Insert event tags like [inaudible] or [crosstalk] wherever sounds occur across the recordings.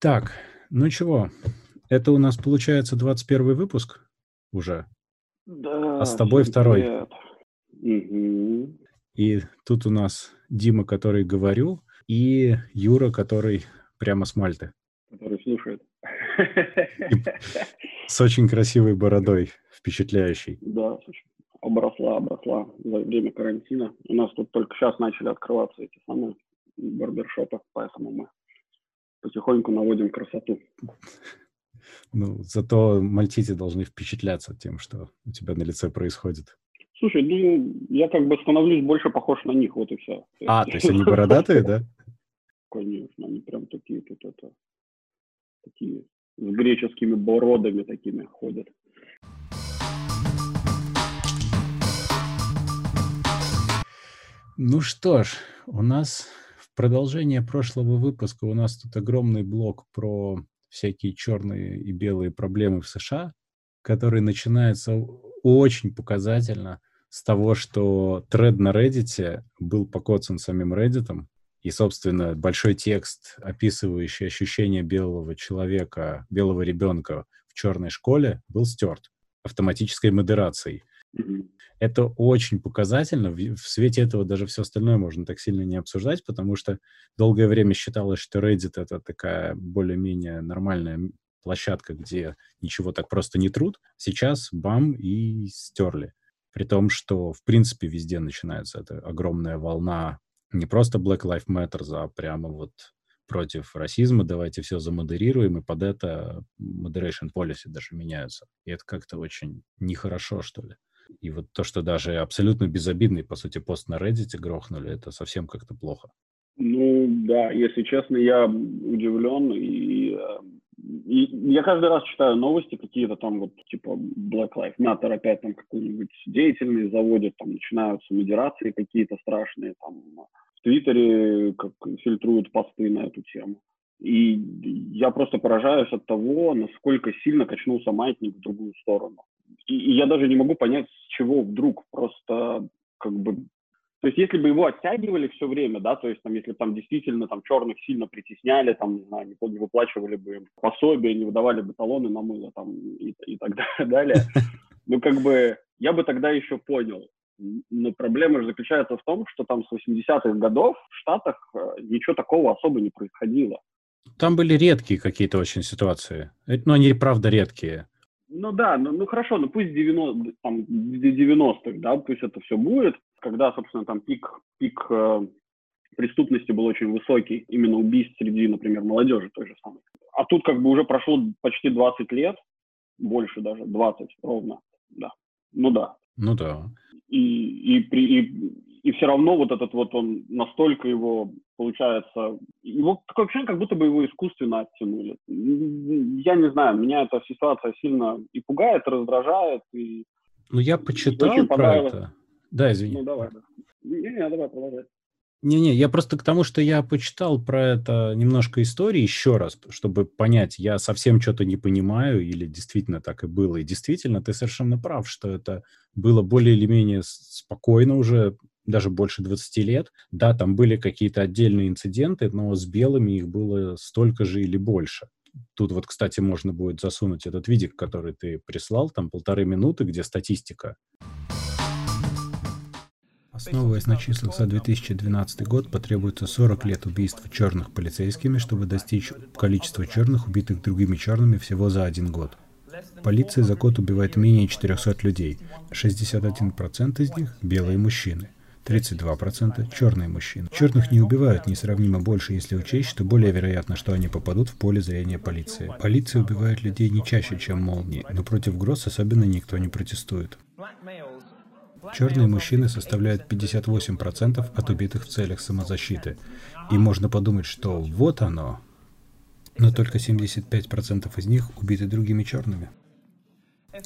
Так, ну чего, это у нас получается 21 выпуск уже? Да. А с тобой второй. Угу. И тут у нас Дима, который говорю, и Юра, который прямо с Мальты. Который слушает. С очень красивой бородой, впечатляющей. Да, обросла, обросла за время карантина. У нас тут только сейчас начали открываться эти самые барбершопы, поэтому мы потихоньку наводим красоту. Ну, зато мальтийцы должны впечатляться тем, что у тебя на лице происходит. Слушай, ну, я как бы становлюсь больше похож на них, вот и все. А, то есть они бородатые, да? [laughs] Конечно, они прям такие тут это, такие с греческими бородами такими ходят. Ну что ж, у нас продолжение прошлого выпуска у нас тут огромный блок про всякие черные и белые проблемы в США, который начинается очень показательно с того, что тред на Reddit был покоцан самим Reddit, и, собственно, большой текст, описывающий ощущение белого человека, белого ребенка в черной школе, был стерт автоматической модерацией. Это очень показательно. В, в свете этого даже все остальное можно так сильно не обсуждать, потому что долгое время считалось, что Reddit — это такая более-менее нормальная площадка, где ничего так просто не труд. Сейчас бам и стерли. При том, что, в принципе, везде начинается эта огромная волна не просто Black Lives Matter, а прямо вот против расизма, давайте все замодерируем, и под это moderation policy даже меняются. И это как-то очень нехорошо, что ли. И вот то, что даже абсолютно безобидный, по сути, пост на Reddit грохнули, это совсем как-то плохо. Ну, да, если честно, я удивлен, и, э, и я каждый раз читаю новости какие-то там вот, типа, Black Lives Matter опять там какой-нибудь деятельный заводит, там начинаются модерации какие-то страшные, там в Твиттере как фильтруют посты на эту тему. И я просто поражаюсь от того, насколько сильно качнулся маятник в другую сторону. И, и я даже не могу понять, с чего вдруг просто как бы... То есть если бы его оттягивали все время, да, то есть там, если там действительно там черных сильно притесняли, там, не знаю, не, не выплачивали бы им пособия, не выдавали бы талоны на мыло там и, и так [laughs] далее, ну как бы я бы тогда еще понял. Но проблема же заключается в том, что там с 80-х годов в Штатах э, ничего такого особо не происходило. Там были редкие какие-то очень ситуации. Но они, правда, редкие. Ну да, ну, ну хорошо, ну пусть 90, там, 90-х, да, пусть это все будет, когда, собственно, там пик, пик э, преступности был очень высокий, именно убийств среди, например, молодежи той же самой. А тут как бы уже прошло почти 20 лет, больше даже, 20 ровно, да. Ну да. Ну да. И, и, при, и, и все равно вот этот вот он настолько его, получается, его такое ощущение, как будто бы его искусственно оттянули. Я не знаю, меня эта ситуация сильно и пугает, и раздражает. И ну, я почитал про это. Да, извини. Ну, давай, да. Не-не, давай, продолжай. Не-не, я просто к тому, что я почитал про это немножко истории еще раз, чтобы понять, я совсем что-то не понимаю или действительно так и было. И действительно, ты совершенно прав, что это было более или менее спокойно уже даже больше 20 лет. Да, там были какие-то отдельные инциденты, но с белыми их было столько же или больше. Тут вот, кстати, можно будет засунуть этот видик, который ты прислал, там полторы минуты, где статистика. Основываясь на числах за 2012 год, потребуется 40 лет убийств черных полицейскими, чтобы достичь количества черных, убитых другими черными всего за один год. Полиция за год убивает менее 400 людей. 61% из них – белые мужчины. 32% черные мужчины. Черных не убивают несравнимо больше, если учесть, что более вероятно, что они попадут в поле зрения полиции. Полиция убивает людей не чаще, чем молнии, но против гроз особенно никто не протестует. Черные мужчины составляют 58% от убитых в целях самозащиты. И можно подумать, что вот оно. Но только 75% из них убиты другими черными.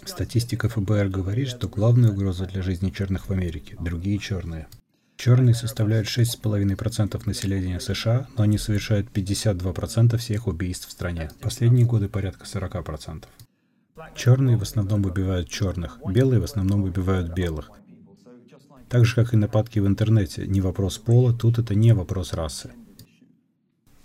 Статистика ФБР говорит, что главная угроза для жизни черных в Америке – другие черные. Черные составляют 6,5% населения США, но они совершают 52% всех убийств в стране. Последние годы порядка 40%. Черные в основном убивают черных, белые в основном убивают белых. Так же, как и нападки в интернете, не вопрос пола, тут это не вопрос расы.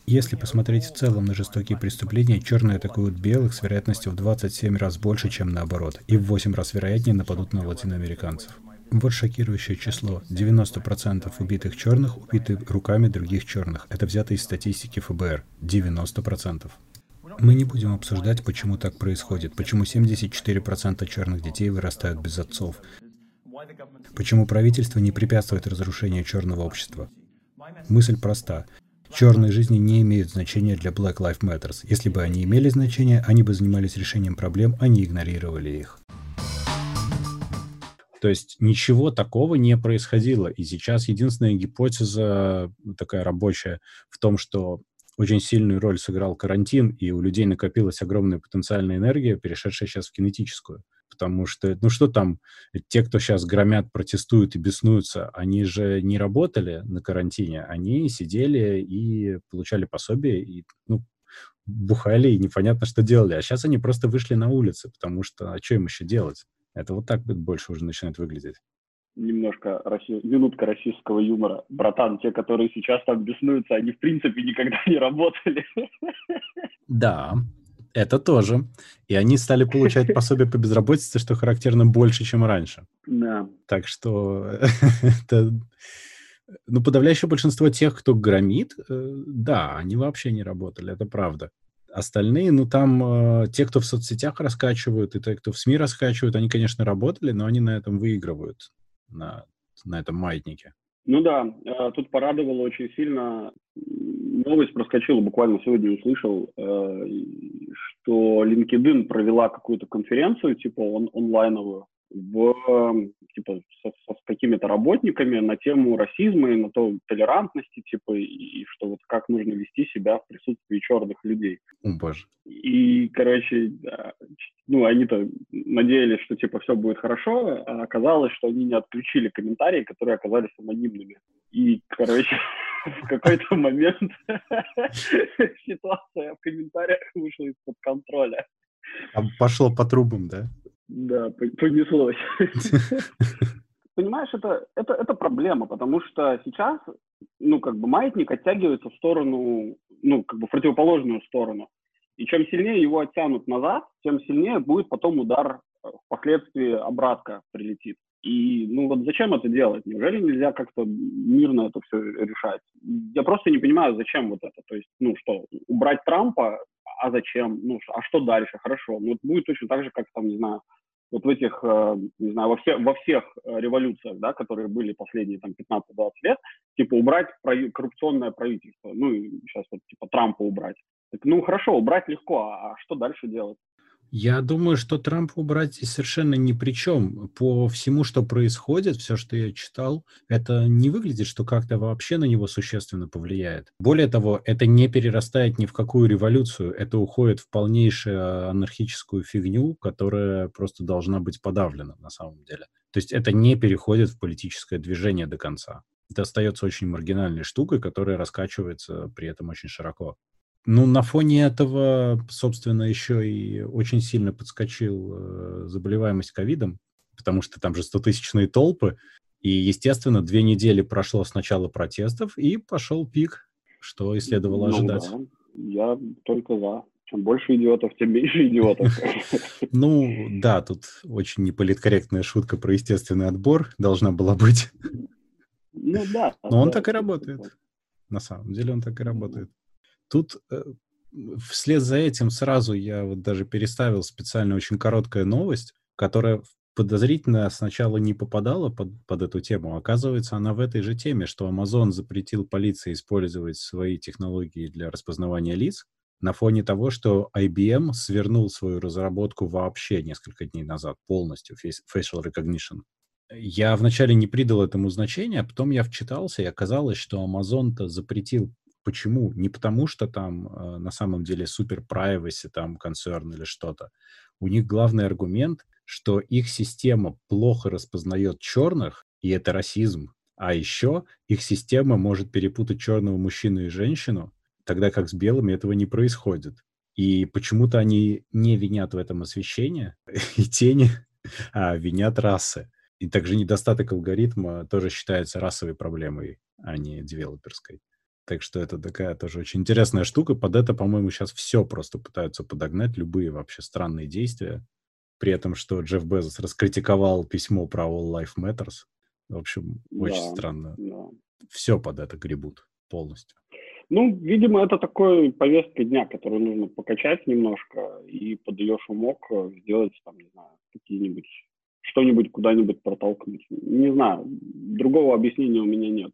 Если посмотреть в целом на жестокие преступления, черные атакуют белых с вероятностью в 27 раз больше, чем наоборот, и в 8 раз вероятнее нападут на латиноамериканцев. Вот шокирующее число. 90% убитых черных убиты руками других черных. Это взято из статистики ФБР. 90%. Мы не будем обсуждать, почему так происходит, почему 74% черных детей вырастают без отцов, почему правительство не препятствует разрушению черного общества. Мысль проста. Черные жизни не имеют значения для Black Lives Matter. Если бы они имели значение, они бы занимались решением проблем, а не игнорировали их. То есть ничего такого не происходило. И сейчас единственная гипотеза такая рабочая в том, что очень сильную роль сыграл карантин, и у людей накопилась огромная потенциальная энергия, перешедшая сейчас в кинетическую. Потому что, ну что там, те, кто сейчас громят, протестуют и беснуются, они же не работали на карантине, они сидели и получали пособие, и, ну, бухали, и непонятно, что делали. А сейчас они просто вышли на улицы, потому что, а что им еще делать? Это вот так больше уже начинает выглядеть. Немножко расси... минутка российского юмора. Братан, те, которые сейчас там беснуются, они в принципе никогда не работали. Да, это тоже. И они стали получать [laughs] пособие по безработице, что характерно больше, чем раньше. Да. Так что [laughs] это... Ну, подавляющее большинство тех, кто громит, э, да, они вообще не работали, это правда. Остальные, ну там э, те, кто в соцсетях раскачивают, и те, кто в СМИ раскачивают, они, конечно, работали, но они на этом выигрывают, на, на этом маятнике. Ну да, э, тут порадовало очень сильно. Новость проскочила, буквально сегодня услышал, э, что LinkedIn провела какую-то конференцию, типа он, онлайновую, в, типа, со, со, с какими-то работниками на тему расизма и на то толерантности, типа, и, и что вот как нужно вести себя в присутствии черных людей. О, боже. И, короче, ну, они-то надеялись, что, типа, все будет хорошо, а оказалось, что они не отключили комментарии, которые оказались анонимными. И, короче, [laughs] в какой-то момент [laughs] ситуация в комментариях вышла из-под контроля. Пошло по трубам, да? Да, понеслось. [laughs] Понимаешь, это, это, это проблема, потому что сейчас, ну, как бы маятник оттягивается в сторону, ну, как бы в противоположную сторону. И чем сильнее его оттянут назад, тем сильнее будет потом удар э, впоследствии обратка прилетит. И, ну, вот зачем это делать? Неужели нельзя как-то мирно это все решать? Я просто не понимаю, зачем вот это. То есть, ну, что, убрать Трампа, а зачем? Ну, а что дальше? Хорошо. Ну, это будет точно так же, как там, не знаю, вот в этих, э, не знаю, во, все, во всех э, революциях, да, которые были последние там 15-20 лет, типа убрать прави, коррупционное правительство, ну и сейчас вот типа Трампа убрать. Так, ну хорошо, убрать легко, а, а что дальше делать? Я думаю, что Трамп убрать совершенно ни при чем. По всему, что происходит, все, что я читал, это не выглядит, что как-то вообще на него существенно повлияет. Более того, это не перерастает ни в какую революцию. Это уходит в полнейшую анархическую фигню, которая просто должна быть подавлена на самом деле. То есть это не переходит в политическое движение до конца. Это остается очень маргинальной штукой, которая раскачивается при этом очень широко. Ну, на фоне этого, собственно, еще и очень сильно подскочил э, заболеваемость ковидом, потому что там же 100-тысячные толпы, и, естественно, две недели прошло с начала протестов, и пошел пик, что и следовало ну, ожидать. Да. Я только за. Чем больше идиотов, тем меньше идиотов. [laughs] Ну, да, тут очень неполиткорректная шутка про естественный отбор должна была быть. Ну да. Но он так и работает. На самом деле он так и работает. Тут э, вслед за этим сразу я вот даже переставил специально очень короткая новость, которая подозрительно сначала не попадала под, под эту тему. Оказывается, она в этой же теме, что Amazon запретил полиции использовать свои технологии для распознавания лиц на фоне того, что IBM свернул свою разработку вообще несколько дней назад полностью, facial recognition. Я вначале не придал этому значения, а потом я вчитался, и оказалось, что Amazon-то запретил Почему? Не потому, что там э, на самом деле супер privacy, там концерн или что-то. У них главный аргумент, что их система плохо распознает черных, и это расизм. А еще их система может перепутать черного мужчину и женщину, тогда как с белыми этого не происходит. И почему-то они не винят в этом освещение [laughs] и тени, а винят расы. И также недостаток алгоритма тоже считается расовой проблемой, а не девелоперской. Так что это такая тоже очень интересная штука. Под это, по-моему, сейчас все просто пытаются подогнать, любые вообще странные действия. При этом, что Джефф Безос раскритиковал письмо про All Life Matters. В общем, очень Да, странно. да. Все под это гребут полностью. Ну, видимо, это такой повестка дня, которую нужно покачать немножко и под ее шумок э, сделать, там, не знаю, какие-нибудь, что-нибудь куда-нибудь протолкнуть. Не знаю, другого объяснения у меня нет.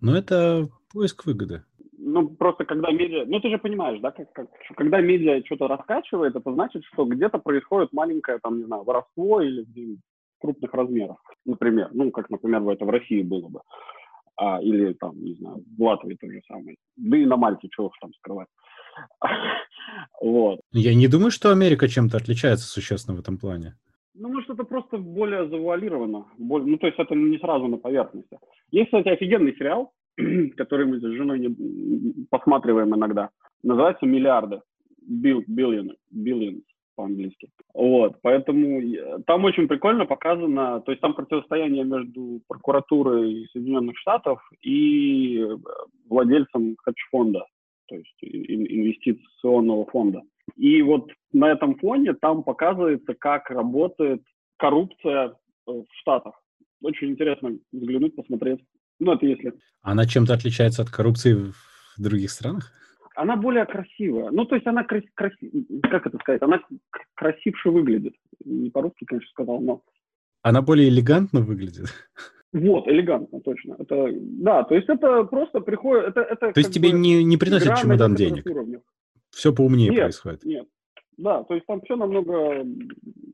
Но это поиск выгоды. Ну, просто когда медиа... Ну, ты же понимаешь, да, как, как, когда медиа что-то раскачивает, это значит, что где-то происходит маленькое, там, не знаю, воровство или крупных размерах, например. Ну, как, например, это в России было бы. А, или там, не знаю, в Латвии то же самое. Да и на Мальте, чего уж там скрывать. [laughs] Вот. Я не думаю, что Америка чем-то отличается существенно в этом плане. Ну, может, это просто более завуалировано. Более, ну, то есть это не сразу на поверхности. Есть, кстати, офигенный сериал, [clears throat] который мы с женой не, посматриваем иногда. Называется «Миллиарды». Bill, billion, billions по-английски. Вот, поэтому там очень прикольно показано, то есть там противостояние между прокуратурой Соединенных Штатов и э, владельцем хедж-фонда, то есть инвестиционного фонда. И вот на этом фоне там показывается, как работает коррупция э, в Штатах. Очень интересно взглянуть, посмотреть. Ну, это если... Она чем-то отличается от коррупции в других странах? Она более красивая. Ну, то есть она, крас... краси... как это сказать, она красивше выглядит. Не по-русски, конечно, сказал, но... Она более элегантно выглядит? Вот, элегантно, точно. Это, да, то есть это просто приходит... Это, это то есть тебе не, не приносит чемодан денег? Уровнях. Все поумнее нет, происходит? Нет, да, то есть там все намного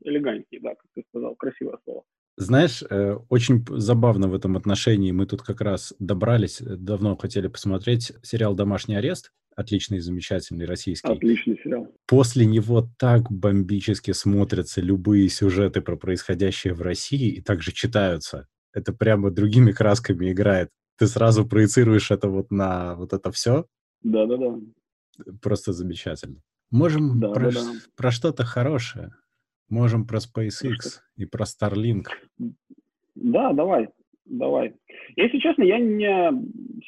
элегантнее, да, как ты сказал, красивое слово. Знаешь, э, очень забавно в этом отношении. Мы тут как раз добрались, э, давно хотели посмотреть сериал «Домашний арест». Отличный, замечательный российский. Отличный сериал. После него так бомбически смотрятся любые сюжеты про происходящее в России и также читаются. Это прямо другими красками играет. Ты сразу проецируешь это вот на вот это все. Да-да-да. Просто замечательно. Можем Да, про, да, да. про что-то хорошее. Можем про SpaceX и про Starlink. Да, давай, давай. Если честно, я не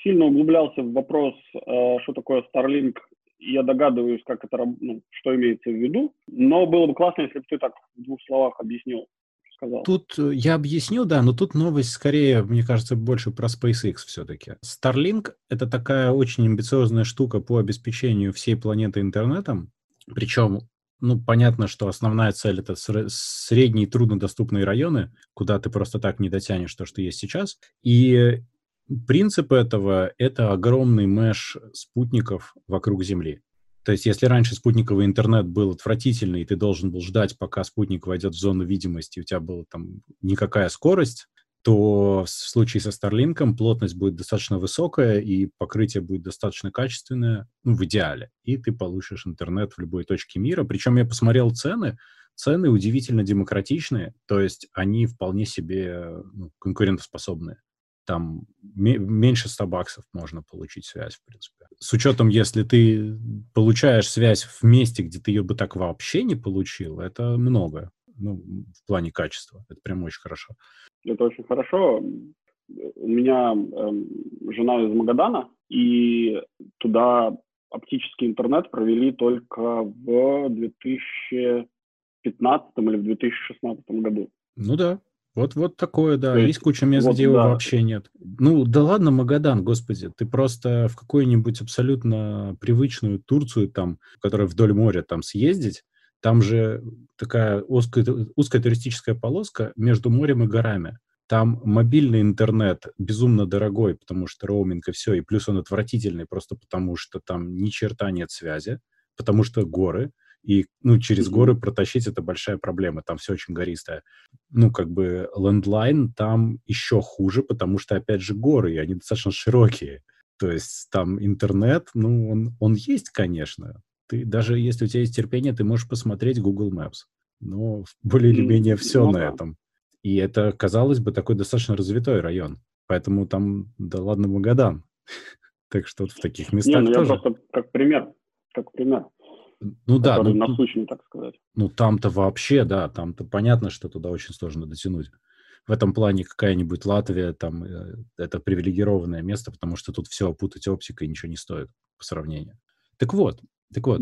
сильно углублялся в вопрос, э, что такое Starlink. Я догадываюсь, как это, ну, что имеется в виду. Но было бы классно, если бы ты так в двух словах объяснил, сказал. Тут э, я объясню, да, но тут новость скорее, мне кажется, больше про SpaceX все-таки. Starlink — это такая очень амбициозная штука по обеспечению всей планеты интернетом. Причем, ну, понятно, что основная цель — это сре- средние труднодоступные районы, куда ты просто так не дотянешь то, что есть сейчас. И принцип этого — это огромный меш спутников вокруг Земли. То есть, если раньше спутниковый интернет был отвратительный, и ты должен был ждать, пока спутник войдет в зону видимости, у тебя была там никакая скорость, то в случае со Starlink плотность будет достаточно высокая, и покрытие будет достаточно качественное, ну, в идеале. И ты получишь интернет в любой точке мира. Причем я посмотрел цены, цены удивительно демократичные, то есть они вполне себе ну, конкурентоспособные. Там ме- меньше 100 баксов можно получить связь, в принципе. С учетом, если ты получаешь связь в месте, где ты ее бы так вообще не получил, это много. Ну, в плане качества. Это прям очень хорошо. Это очень хорошо. У меня эм, жена из Магадана, и туда оптический интернет провели только в 2015 или в 2016 году. Ну да, вот, вот такое, да. То есть есть куча мест, вот где его да. вообще нет. Ну, да ладно, Магадан, господи, ты просто в какую-нибудь абсолютно привычную Турцию, там, которая вдоль моря, там съездить, там же такая узкая, узкая туристическая полоска между морем и горами. Там мобильный интернет безумно дорогой, потому что роуминг и все, и плюс он отвратительный просто потому, что там ни черта нет связи, потому что горы, и ну, через горы протащить это большая проблема, там все очень гористое. Ну, как бы лендлайн там еще хуже, потому что, опять же, горы, и они достаточно широкие. То есть там интернет, ну, он, он есть, конечно. Ты, даже если у тебя есть терпение, ты можешь посмотреть Google Maps. Но более или менее все ну на да. этом. И это, казалось бы, такой достаточно развитой район. Поэтому там, да ладно, Магадан. [laughs] Так что вот в таких Не, местах ну я тоже. просто как пример, как пример, Ну да, ну, тут- насущный, так сказать. ну там-то вообще, да, там-то понятно, что туда очень сложно дотянуть. в этом плане какая-нибудь Латвия, там, э, это привилегированное место, потому что тут все опутать оптикой ничего не стоит по сравнению. Так вот, так вот,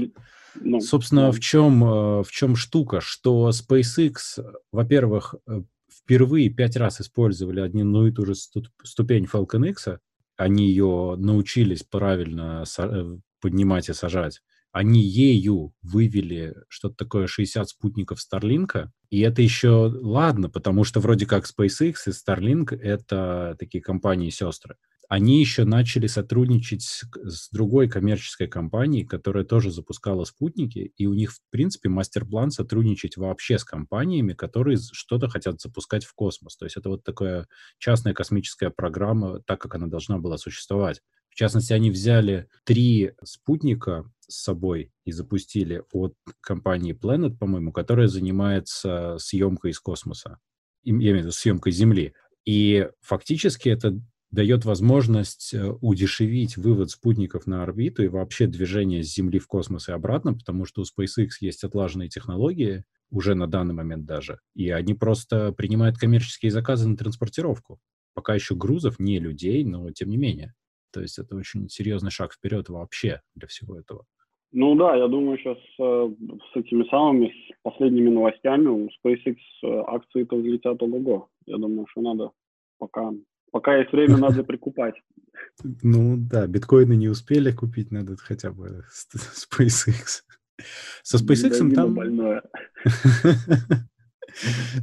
ну, собственно, да. в чем, э, в чем штука, что SpaceX, во-первых, э, впервые пять раз использовали одну и ту же ступень Falcon X, они ее научились правильно поднимать и сажать, они ею вывели что-то такое 60 спутников Старлинка, и это еще ладно, потому что вроде как SpaceX и Starlink — это такие компании-сестры. Они еще начали сотрудничать с, с другой коммерческой компанией, которая тоже запускала спутники, и у них, в принципе, мастер-план сотрудничать вообще с компаниями, которые что-то хотят запускать в космос. То есть это вот такая частная космическая программа, так как она должна была существовать. В частности, они взяли три спутника с собой и запустили от компании Planet, по-моему, которая занимается съемкой из космоса. Я имею в виду съемкой Земли. И фактически это дает возможность э, удешевить вывод спутников на орбиту и вообще движение с Земли в космос и обратно, потому что у SpaceX есть отлаженные технологии, уже на данный момент даже, и они просто принимают коммерческие заказы на транспортировку. Пока еще грузов, не людей, но тем не менее. То есть это очень серьезный шаг вперед вообще для всего этого. Ну да, я думаю, сейчас э, с этими самыми с последними новостями у SpaceX э, акции-то взлетят ого-го. Я думаю, что надо пока, пока есть время, надо [laughs] прикупать. Ну да, биткоины не успели купить, надо хотя бы SpaceX. Со SpaceX там... [laughs]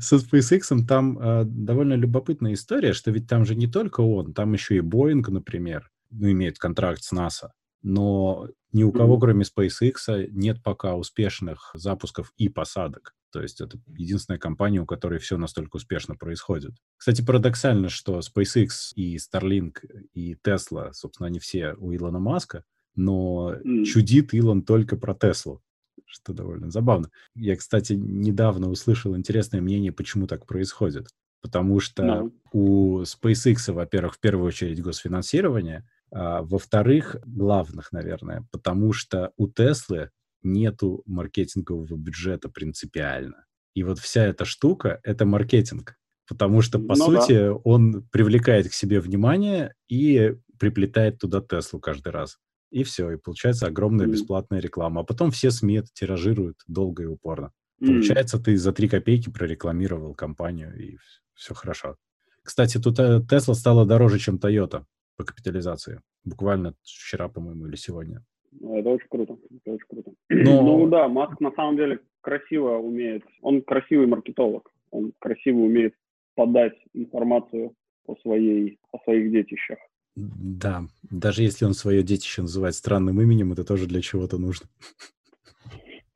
Со SpaceX там э, довольно любопытная история, что ведь там же не только он, там еще и Boeing, например, ну, имеет контракт с НАСА. Но ни у кого, кроме SpaceX, нет пока успешных запусков и посадок. То есть это единственная компания, у которой все настолько успешно происходит. Кстати, парадоксально, что SpaceX и Starlink и Tesla, собственно, они все у Илона Маска, но mm. чудит Илон только про Теслу, что довольно забавно. Я, кстати, недавно услышал интересное мнение, почему так происходит. Потому что no. у SpaceX, во-первых, в первую очередь госфинансирование — во-вторых, главных, наверное, потому что у Теслы нету маркетингового бюджета принципиально. И вот вся эта штука — это маркетинг. Потому что, по ну, сути, да. он привлекает к себе внимание и приплетает туда Теслу каждый раз. И все, и получается огромная mm. бесплатная реклама. А потом все СМИ это тиражируют долго и упорно. Mm. Получается, ты за три копейки прорекламировал компанию, и все хорошо. Кстати, тут Тесла стала дороже, чем Toyota по капитализации. Буквально вчера, по-моему, или сегодня. Ну, это очень круто. Это очень круто. [clears throat] Но... Ну да, Маск на самом деле красиво умеет. Он красивый маркетолог. Он красиво умеет подать информацию о, своей, о своих детищах. Да, даже если он свое детище называет странным именем, это тоже для чего-то нужно.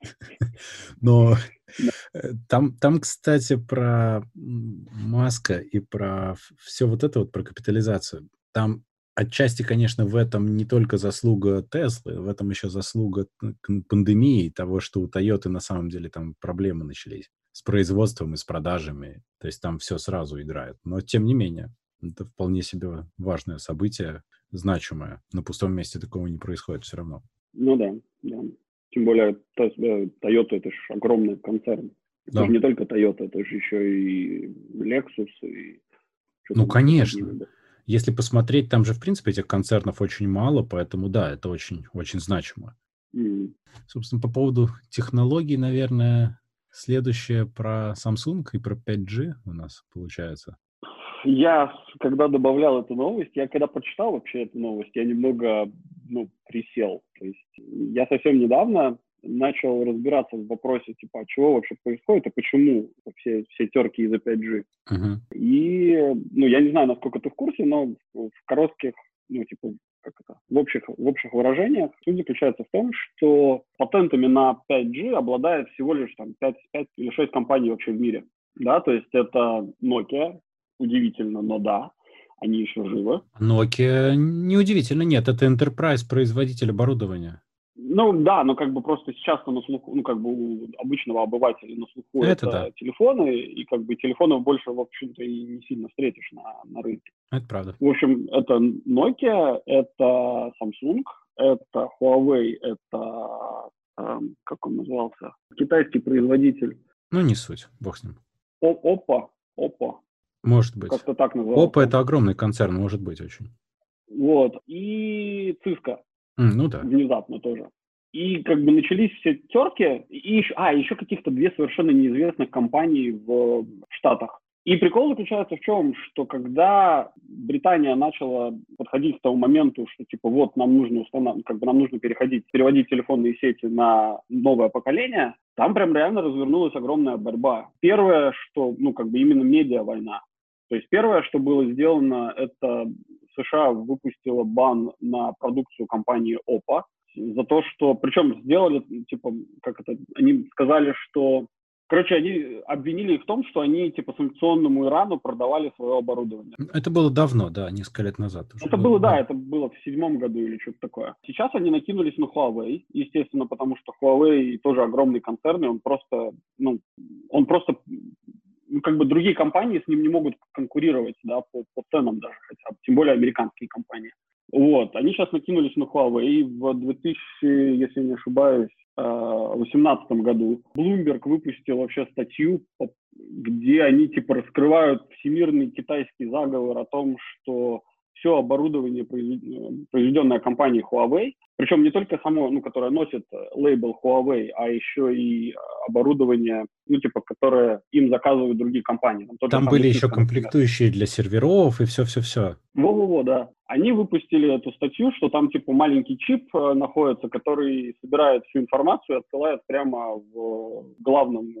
[laughs] Но э, там, там, кстати, про Маска и про все вот это вот, про капитализацию. Там Отчасти, конечно, в этом не только заслуга Теслы, в этом еще заслуга пандемии, того, что у Toyota на самом деле там проблемы начались с производством и с продажами. То есть там все сразу играет. Но тем не менее, это вполне себе важное событие, значимое. На пустом месте такого не происходит все равно. Ну да, да. Тем более э, Toyota это же огромный концерн. Это да. же не только Toyota, это же еще и Lexus. И ну, конечно. Если посмотреть, там же, в принципе, этих концернов очень мало, поэтому, да, это очень, очень значимо. Mm. Собственно, по поводу технологий, наверное, следующее про Samsung и про 5G у нас получается. Я, когда добавлял эту новость, я когда прочитал вообще эту новость, я немного, ну, присел. То есть я совсем недавно начал разбираться в вопросе, типа, а чего вообще происходит, и почему все, все терки из-за 5G. Uh-huh. И, ну, я не знаю, насколько ты в курсе, но в коротких, ну, типа, как это, в общих, в общих выражениях суть заключается в том, что патентами на 5G обладает всего лишь там 5, 5 или 6 компаний вообще в мире. Да, то есть это Nokia, удивительно, но да, они еще живы. Nokia неудивительно, нет, это Enterprise, производитель оборудования. Ну да, но как бы просто сейчас на слуху, ну как бы у обычного обывателя на слуху это, это да. телефоны, и как бы телефонов больше, в общем-то, и не сильно встретишь на, на рынке. Это правда. В общем, это Nokia, это Samsung, это Huawei, это, эм, как он назывался, китайский производитель. Ну не суть, бог с ним. Опа, Опа. Может быть. Как-то так называется. Опа – это огромный концерн, может быть очень. Вот. И Cisco. Ну да. Внезапно тоже. И как бы начались все терки, и еще, а, еще каких-то две совершенно неизвестных компаний в Штатах. И прикол заключается в чем, что когда Британия начала подходить к тому моменту, что типа вот нам нужно установ... как бы нам нужно переходить, переводить телефонные сети на новое поколение, там прям реально развернулась огромная борьба. Первое, что, ну, как бы именно медиа-война. То есть первое, что было сделано, это США выпустила бан на продукцию компании Oppo за то, что, причем сделали, типа, как это, они сказали, что Короче, они обвинили их в том, что они типа санкционному Ирану продавали свое оборудование. Это было давно, да, несколько лет назад. Уже это было, да, это было в седьмом году или что-то такое. Сейчас они накинулись на Huawei, естественно, потому что Huawei тоже огромный концерн, и он просто, ну, он просто, ну, как бы другие компании с ним не могут конкурировать, да, по, по ценам даже хотя бы, тем более американские компании. Вот, они сейчас накинулись на Huawei, в 2000, если не ошибаюсь, 2018 году Bloomberg выпустил вообще статью, где они типа раскрывают всемирный китайский заговор о том, что все оборудование, произведенное компанией Huawei, причем не только само, ну, которое носит э, лейбл Huawei, а еще и э, оборудование, ну, типа, которое им заказывают другие компании. Там, Там были еще комплектующие для серверов и все-все-все. Во-во-во, да. Они выпустили эту статью, что там, типа, маленький чип э, находится, который собирает всю информацию и отсылает прямо в главному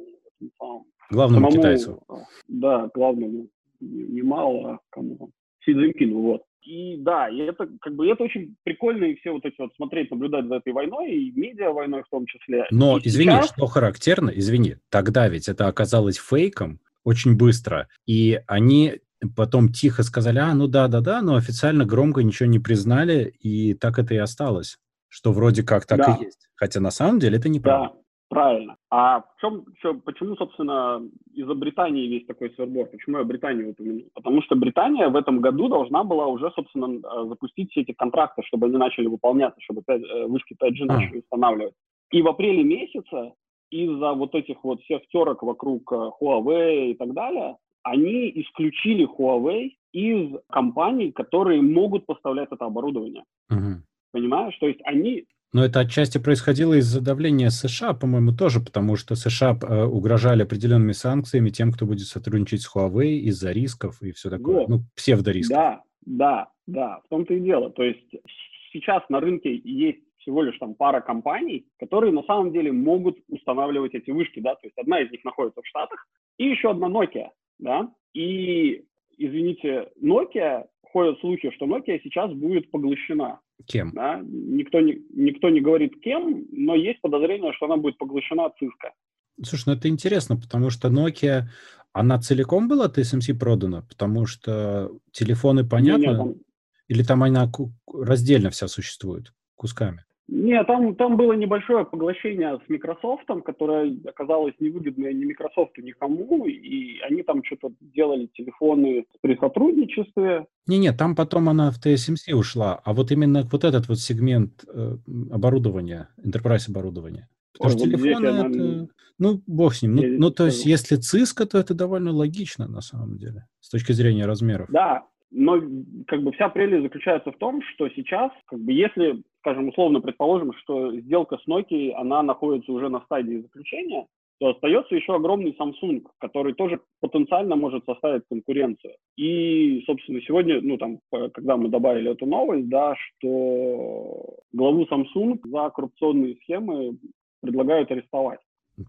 Главному самому, китайцу. Да, главному. Немало, а кому Си Цзиньпину, вот. И да, и это как бы это очень прикольно, и все вот эти вот смотреть, наблюдать за этой войной, и медиа войной в том числе. Но, и извини, сейчас... что характерно, извини, тогда ведь это оказалось фейком очень быстро, и они потом тихо сказали, а, ну да-да-да, но официально громко ничего не признали, и так это и осталось, что вроде как так да. и есть. Хотя на самом деле это неправда. Да. Правильно. А в чем, что, почему, собственно, из-за Британии весь такой свербор? Почему я Британию упомянул? Потому что Британия в этом году должна была уже, собственно, э, запустить все эти контракты, чтобы они начали выполняться, чтобы 5, э, вышки 5G а. начали устанавливать. И в апреле месяце из-за вот этих вот всех терок вокруг э, Huawei и так далее, они исключили Huawei из компаний, которые могут поставлять это оборудование. Угу. Понимаешь? То есть они но это отчасти происходило из-за давления США, по-моему, тоже, потому что США э, угрожали определенными санкциями тем, кто будет сотрудничать с Huawei из-за рисков и все такое. Вот. Ну, псевдорисков. Да, да, да, в том-то и дело. То есть сейчас на рынке есть всего лишь там пара компаний, которые на самом деле могут устанавливать эти вышки, да, то есть одна из них находится в Штатах, и еще одна Nokia, да, и, извините, Nokia, ходят слухи, что Nokia сейчас будет поглощена Кем? Да? Никто, не, никто не говорит кем, но есть подозрение, что она будет поглощена Cisco. Слушай, ну это интересно, потому что Nokia, она целиком была TSMC продана? Потому что телефоны понятно? Нет, нет, там... Или там она раздельно вся существует, кусками? Нет, там, там было небольшое поглощение с Microsoft, которое оказалось невыгодное ни Microsoft, никому, и они там что-то делали телефоны при сотрудничестве. Не-не, там потом она в TSMC ушла, а вот именно вот этот вот сегмент э, оборудования, enterprise оборудования. Потому Ой, что вот телефоны это... Она... Ну, бог с ним. Ну, ну, то есть, если Cisco, то это довольно логично, на самом деле, с точки зрения размеров. Да, но как бы вся прелесть заключается в том, что сейчас, как бы, если скажем, условно предположим, что сделка с Nokia, она находится уже на стадии заключения, то остается еще огромный Samsung, который тоже потенциально может составить конкуренцию. И, собственно, сегодня, ну, там, когда мы добавили эту новость, да, что главу Samsung за коррупционные схемы предлагают арестовать.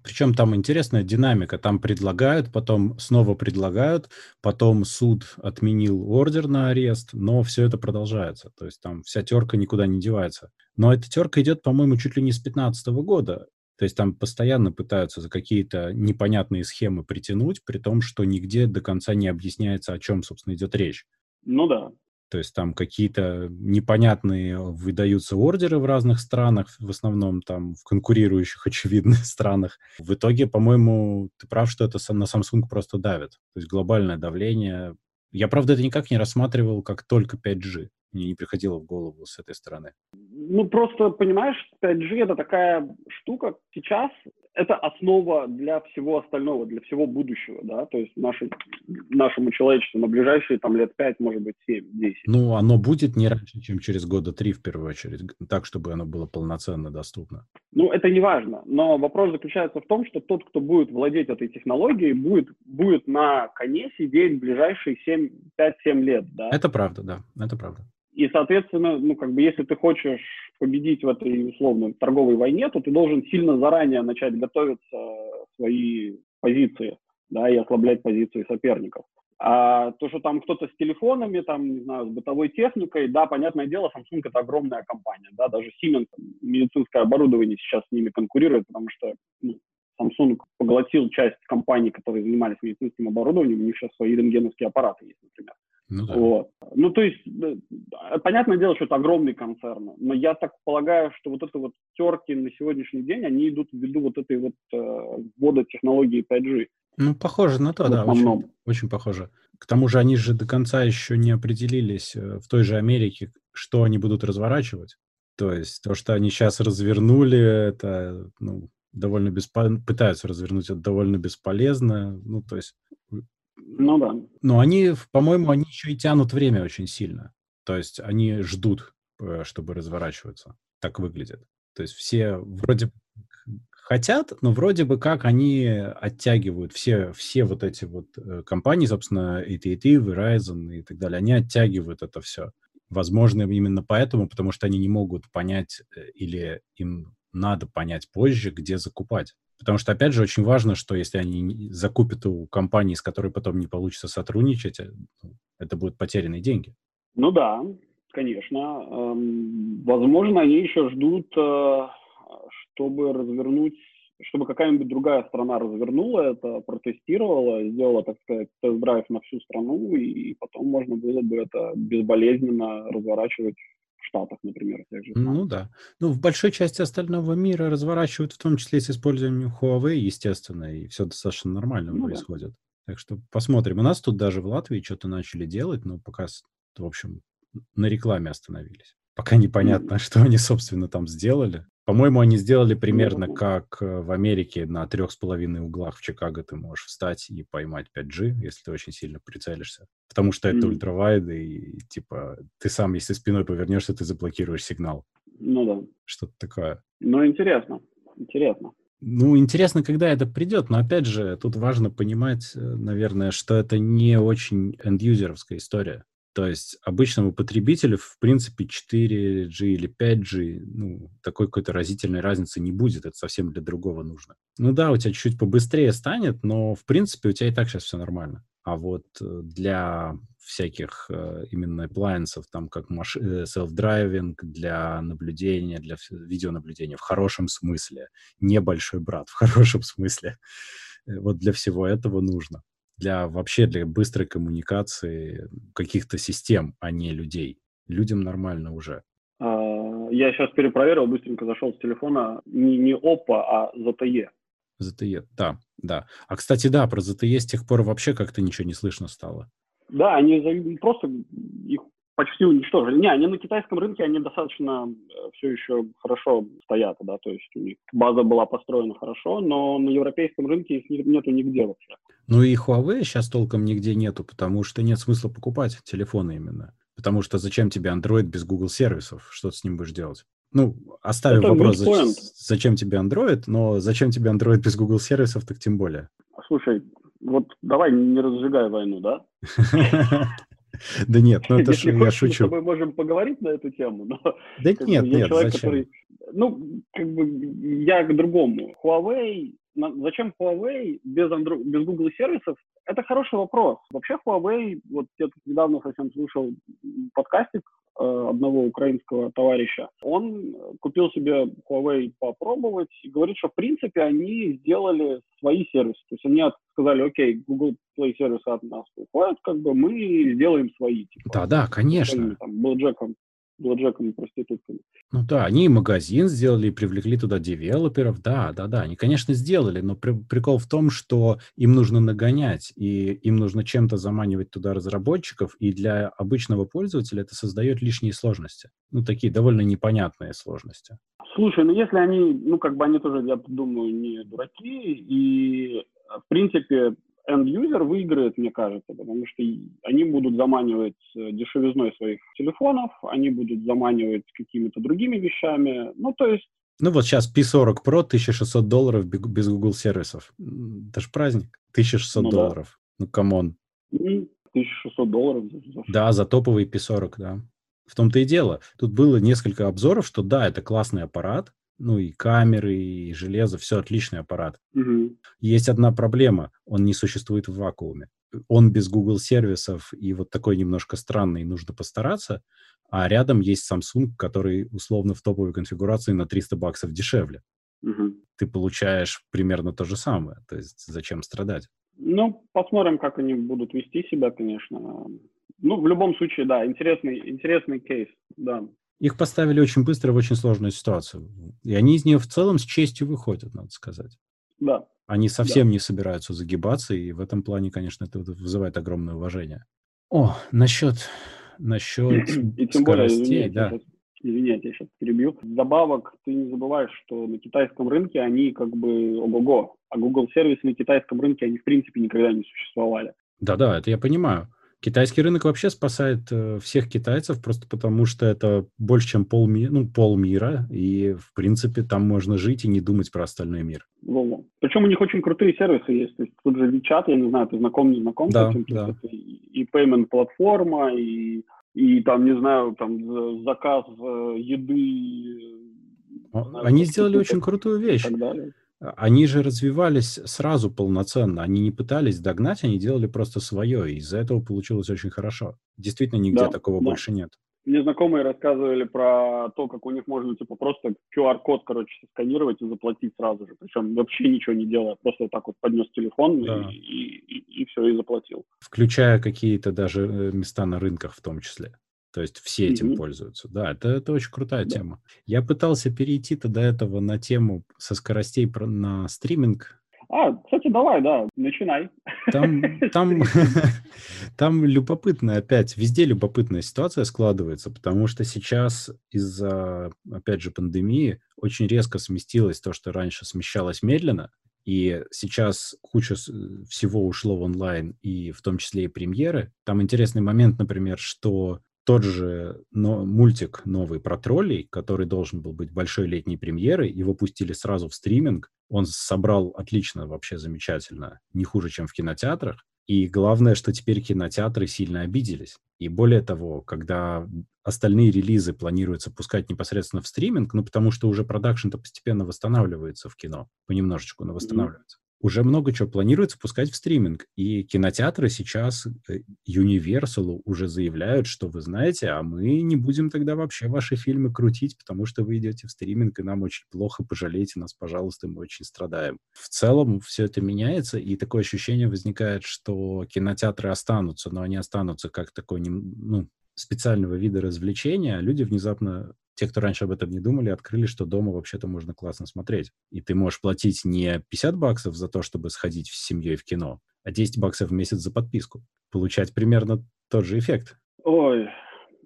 Причем там интересная динамика. Там предлагают, потом снова предлагают, потом суд отменил ордер на арест, но все это продолжается. То есть там вся терка никуда не девается. Но эта терка идет, по-моему, чуть ли не с 2015 года. То есть там постоянно пытаются за какие-то непонятные схемы притянуть, при том, что нигде до конца не объясняется, о чем, собственно, идет речь. Ну да, то есть там какие-то непонятные выдаются ордеры в разных странах, в основном там в конкурирующих, [laughs] очевидных странах. В итоге, по-моему, ты прав, что это на Samsung просто давит. То есть глобальное давление. Я, правда, это никак не рассматривал как только 5G. Мне не приходило в голову с этой стороны. Ну, просто, понимаешь, 5G — это такая штука. Сейчас это основа для всего остального, для всего будущего, да, то есть нашей, нашему человечеству на ближайшие там лет 5, может быть, 7-10. Ну, оно будет не раньше, чем через года три, в первую очередь, так, чтобы оно было полноценно доступно. Ну, это не важно, но вопрос заключается в том, что тот, кто будет владеть этой технологией, будет, будет на коне сидеть в ближайшие 5-7 лет, да. Это правда, да, это правда. И, соответственно, ну, как бы, если ты хочешь победить в этой, условно, торговой войне, то ты должен сильно заранее начать готовиться свои позиции, да, и ослаблять позиции соперников. А то, что там кто-то с телефонами, там, не знаю, с бытовой техникой, да, понятное дело, Samsung это огромная компания, да, даже Siemens, медицинское оборудование сейчас с ними конкурирует, потому что ну, Samsung поглотил часть компаний, которые занимались медицинским оборудованием, у них сейчас свои рентгеновские аппараты есть, например. Ну, да. вот. ну, то есть, понятное дело, что это огромный концерн, но я так полагаю, что вот это вот терки на сегодняшний день, они идут ввиду вот этой вот э, ввода технологии 5G. Ну, похоже на то, да, очень, очень похоже. К тому же они же до конца еще не определились э, в той же Америке, что они будут разворачивать. То есть то, что они сейчас развернули, это ну, довольно бесполезно, пытаются развернуть это довольно бесполезно. Ну, то есть ну да. Но они, по-моему, они еще и тянут время очень сильно. То есть они ждут, э, чтобы разворачиваться. Так выглядит. То есть все вроде хотят, но вроде бы как они оттягивают все, все вот эти вот э, компании, собственно, AT&T, Verizon и так далее, они оттягивают это все. Возможно, именно поэтому, потому что они не могут понять э, или им надо понять позже, где закупать. Потому что, опять же, очень важно, что если они закупят у компании, с которой потом не получится сотрудничать, э, ну, это будут потерянные деньги. Ну да, конечно. Эм, возможно, они еще ждут, э, чтобы развернуть, чтобы какая-нибудь другая страна развернула это, протестировала, сделала, так сказать, тест-драйв на всю страну, и потом можно было бы это безболезненно разворачивать Штатах, например. Тех же ну да. Ну, в большой части остального мира разворачивают, в том числе с использованием Huawei, естественно, и все достаточно нормально ну, происходит. Да. Так что посмотрим. У нас тут даже в Латвии что-то начали делать, но пока, в общем, на рекламе остановились. Пока непонятно, [laughs] что они, собственно, там сделали. По-моему, они сделали примерно как э, в Америке на трех с половиной углах в Чикаго ты можешь встать и поймать 5G, если ты очень сильно прицелишься. Потому что это mm. ультравайд, и типа ты сам, если спиной повернешься, ты заблокируешь сигнал. Ну да. Что-то такое. Ну, интересно. Интересно. Ну, интересно, когда это придет, но опять же, тут важно понимать, э, наверное, что это не очень эндюзеровская история. То есть обычному потребителю, в принципе, 4G или 5G, ну, такой какой-то разительной разницы не будет, это совсем для другого нужно. Ну да, у тебя чуть побыстрее станет, но, в принципе, у тебя и так сейчас все нормально. А вот э, для всяких э, именно appliances, там как маш... Э, self-driving, для наблюдения, для видеонаблюдения в хорошем смысле, небольшой брат в хорошем смысле, вот для всего этого нужно для вообще для быстрой коммуникации каких-то систем, а не людей. Людям нормально уже. А, я сейчас перепроверил, быстренько зашел с телефона. Не, не Oppo, а ZTE. ZTE, да, да. А, кстати, да, про ZTE с тех пор вообще как-то ничего не слышно стало. Да, они просто их почти уничтожили. Не, они на китайском рынке, они достаточно э, все еще хорошо стоят, да, то есть у них база была построена хорошо, но на европейском рынке их нету нигде вообще. Ну и Huawei сейчас толком нигде нету, потому что нет смысла покупать телефоны именно. Потому что зачем тебе Android без Google сервисов? Что ты с ним будешь делать? Ну, оставив Это вопрос, зач- зачем тебе Android, но зачем тебе Android без Google сервисов, так тем более. Слушай, вот давай не разжигай войну, да? [laughs] [laughs] Да нет, ну это же я шучу. Мы с тобой можем поговорить на эту тему, но... Да нет, нет, зачем? Ну, как бы я к другому. Huawei зачем Huawei без, Android, без Google сервисов? Это хороший вопрос. Вообще Huawei, вот я тут недавно совсем слушал подкастик одного украинского товарища. Он купил себе Huawei попробовать и говорит, что в принципе они сделали свои сервисы. То есть они сказали, окей, Google Play сервисы от нас уходят, как бы мы сделаем свои. Типа, да, да, конечно. Там, Blackjack блэкджеками, проститутками. Ну да, они и магазин сделали, и привлекли туда девелоперов, да, да, да, они, конечно, сделали, но при, прикол в том, что им нужно нагонять, и им нужно чем-то заманивать туда разработчиков, и для обычного пользователя это создает лишние сложности, ну такие довольно непонятные сложности. Слушай, ну если они, ну как бы они тоже, я думаю, не дураки, и в принципе end-user выиграет, мне кажется, потому что они будут заманивать э, дешевизной своих телефонов, они будут заманивать какими-то другими вещами. Ну, то есть... Ну вот сейчас P40 Pro 1600 долларов без Google сервисов. Это же праздник. 1600 ну, долларов. Да. Ну, come on. 1600 долларов. Да, за топовый P40, да. В том-то и дело. Тут было несколько обзоров, что да, это классный аппарат, ну и камеры, и железо, все отличный аппарат. Угу. Есть одна проблема, он не существует в вакууме. Он без Google сервисов и вот такой немножко странный, нужно постараться, а рядом есть Samsung, который условно в топовой конфигурации на 300 баксов дешевле. Угу. Ты получаешь примерно то же самое, то есть зачем страдать? Ну, посмотрим, как они будут вести себя, конечно. Ну, в любом случае, да, интересный, интересный кейс, да. Их поставили очень быстро в очень сложную ситуацию. И они из нее в целом с честью выходят, надо сказать. Да. Они совсем да. не собираются загибаться, и в этом плане, конечно, это вызывает огромное уважение. О, насчет, насчет [clears throat] и тем более, извиняйте, да. Сейчас, извиняйте, я сейчас перебью. Добавок, ты не забываешь, что на китайском рынке они как бы ого-го, а Google сервисы на китайском рынке, они в принципе никогда не существовали. Да-да, это я понимаю. Китайский рынок вообще спасает э, всех китайцев просто потому, что это больше, чем полми... ну, полмира, и, в принципе, там можно жить и не думать про остальной мир. Во-во. Причем у них очень крутые сервисы есть. То есть тут же WeChat, я не знаю, ты знаком, не знаком да, с этим? Да. И payment-платформа, и, и там, не знаю, там заказ э, еды. Они сделали очень крутую вещь. И так далее. А, они же развивались сразу полноценно, они не пытались догнать, они делали просто свое, и из-за этого получилось очень хорошо. Действительно, нигде да, такого да. больше нет. Мне знакомые рассказывали про то, как у них можно типа просто QR-код, короче, сканировать и заплатить сразу же. Причем вообще ничего не делая, просто вот так вот поднес телефон да. и, и, и, и все, и заплатил. Включая какие-то даже э, места на рынках в том числе. То есть все этим mm-hmm. пользуются. Да, это, это очень крутая да. тема. Я пытался перейти-то до этого на тему со скоростей про, на стриминг. А, кстати, давай, да, начинай. Там, [laughs] там, [laughs] там любопытная опять, везде любопытная ситуация складывается, потому что сейчас из-за, опять же, пандемии очень резко сместилось то, что раньше смещалось медленно, и сейчас куча всего ушло в онлайн, и в том числе и премьеры. Там интересный момент, например, что тот же но, мультик новый про троллей, который должен был быть большой летней премьерой, его пустили сразу в стриминг. Он собрал отлично, вообще замечательно, не хуже, чем в кинотеатрах. И главное, что теперь кинотеатры сильно обиделись. И более того, когда остальные релизы планируется пускать непосредственно в стриминг, ну потому что уже продакшн-то постепенно восстанавливается в кино, понемножечку, но восстанавливается уже много чего планируется пускать в стриминг. И кинотеатры сейчас э, Universal уже заявляют, что вы знаете, а мы не будем тогда вообще ваши фильмы крутить, потому что вы идете в стриминг, и нам очень плохо, пожалейте нас, пожалуйста, мы очень страдаем. В целом все это меняется, и такое ощущение возникает, что кинотеатры останутся, но они останутся как такой, ну, специального вида развлечения, а люди внезапно те, кто раньше об этом не думали, открыли, что дома вообще-то можно классно смотреть. И ты можешь платить не 50 баксов за то, чтобы сходить с семьей в кино, а 10 баксов в месяц за подписку. Получать примерно тот же эффект. Ой,